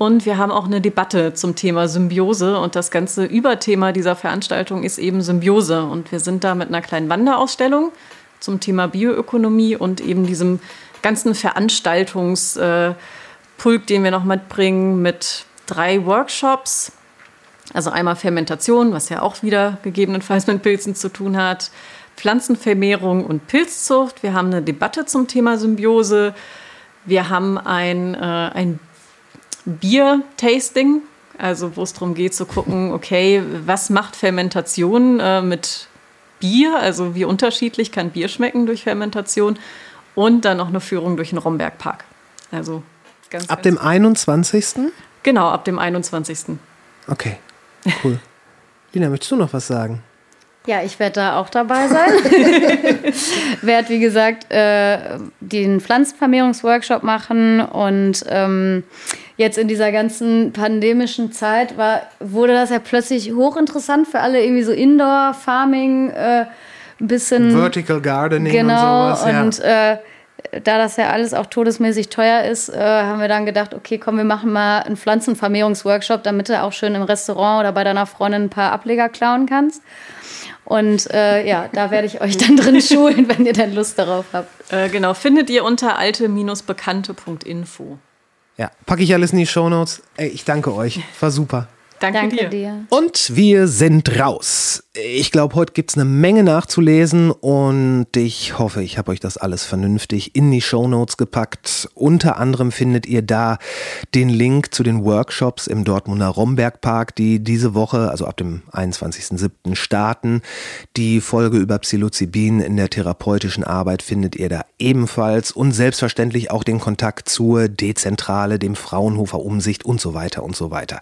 Und wir haben auch eine Debatte zum Thema Symbiose. Und das ganze Überthema dieser Veranstaltung ist eben Symbiose. Und wir sind da mit einer kleinen Wanderausstellung zum Thema Bioökonomie und eben diesem ganzen Veranstaltungspulk, äh, den wir noch mitbringen, mit drei Workshops. Also einmal Fermentation, was ja auch wieder gegebenenfalls mit Pilzen zu tun hat, Pflanzenvermehrung und Pilzzucht. Wir haben eine Debatte zum Thema Symbiose. Wir haben ein, äh, ein Bier-Tasting, also wo es darum geht zu gucken, okay, was macht Fermentation äh, mit Bier, also wie unterschiedlich kann Bier schmecken durch Fermentation und dann noch eine Führung durch den Rombergpark. Also ganz, Ab ganz dem 21. Genau, ab dem 21. Okay, cool. Lina, möchtest du noch was sagen? Ja, ich werde da auch dabei sein. werde, wie gesagt, äh, den Pflanzenvermehrungsworkshop machen und ähm, jetzt in dieser ganzen pandemischen Zeit war, wurde das ja plötzlich hochinteressant für alle, irgendwie so Indoor-Farming, äh, ein bisschen. Vertical Gardening genau, und sowas. Ja. Und äh, da das ja alles auch todesmäßig teuer ist, äh, haben wir dann gedacht, okay, komm, wir machen mal einen Pflanzenvermehrungsworkshop, damit du auch schön im Restaurant oder bei deiner Freundin ein paar Ableger klauen kannst. Und äh, ja, da werde ich euch dann drin schulen, wenn ihr dann Lust darauf habt. Äh, genau, findet ihr unter alte-bekannte.info. Ja, packe ich alles in die Shownotes. Ey, ich danke euch. War super. Danke, Danke dir. dir. Und wir sind raus. Ich glaube, heute gibt es eine Menge nachzulesen und ich hoffe, ich habe euch das alles vernünftig in die Shownotes gepackt. Unter anderem findet ihr da den Link zu den Workshops im Dortmunder Rombergpark, die diese Woche, also ab dem 21.07. starten. Die Folge über Psilocybin in der therapeutischen Arbeit findet ihr da ebenfalls und selbstverständlich auch den Kontakt zur Dezentrale, dem Fraunhofer Umsicht und so weiter und so weiter.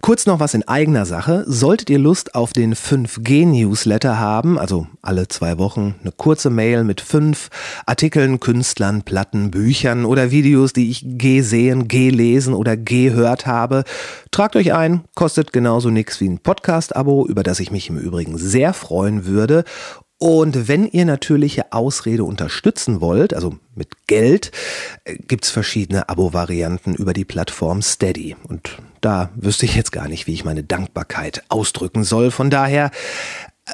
Kurz noch noch was in eigener Sache. Solltet ihr Lust auf den 5G-Newsletter haben, also alle zwei Wochen eine kurze Mail mit fünf Artikeln, Künstlern, Platten, Büchern oder Videos, die ich gesehen, gelesen oder gehört habe, tragt euch ein, kostet genauso nichts wie ein Podcast-Abo, über das ich mich im Übrigen sehr freuen würde. Und wenn ihr natürliche Ausrede unterstützen wollt, also mit Geld, äh, gibt's verschiedene Abo-Varianten über die Plattform Steady. Und da wüsste ich jetzt gar nicht, wie ich meine Dankbarkeit ausdrücken soll. Von daher,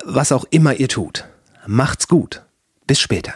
was auch immer ihr tut, macht's gut. Bis später.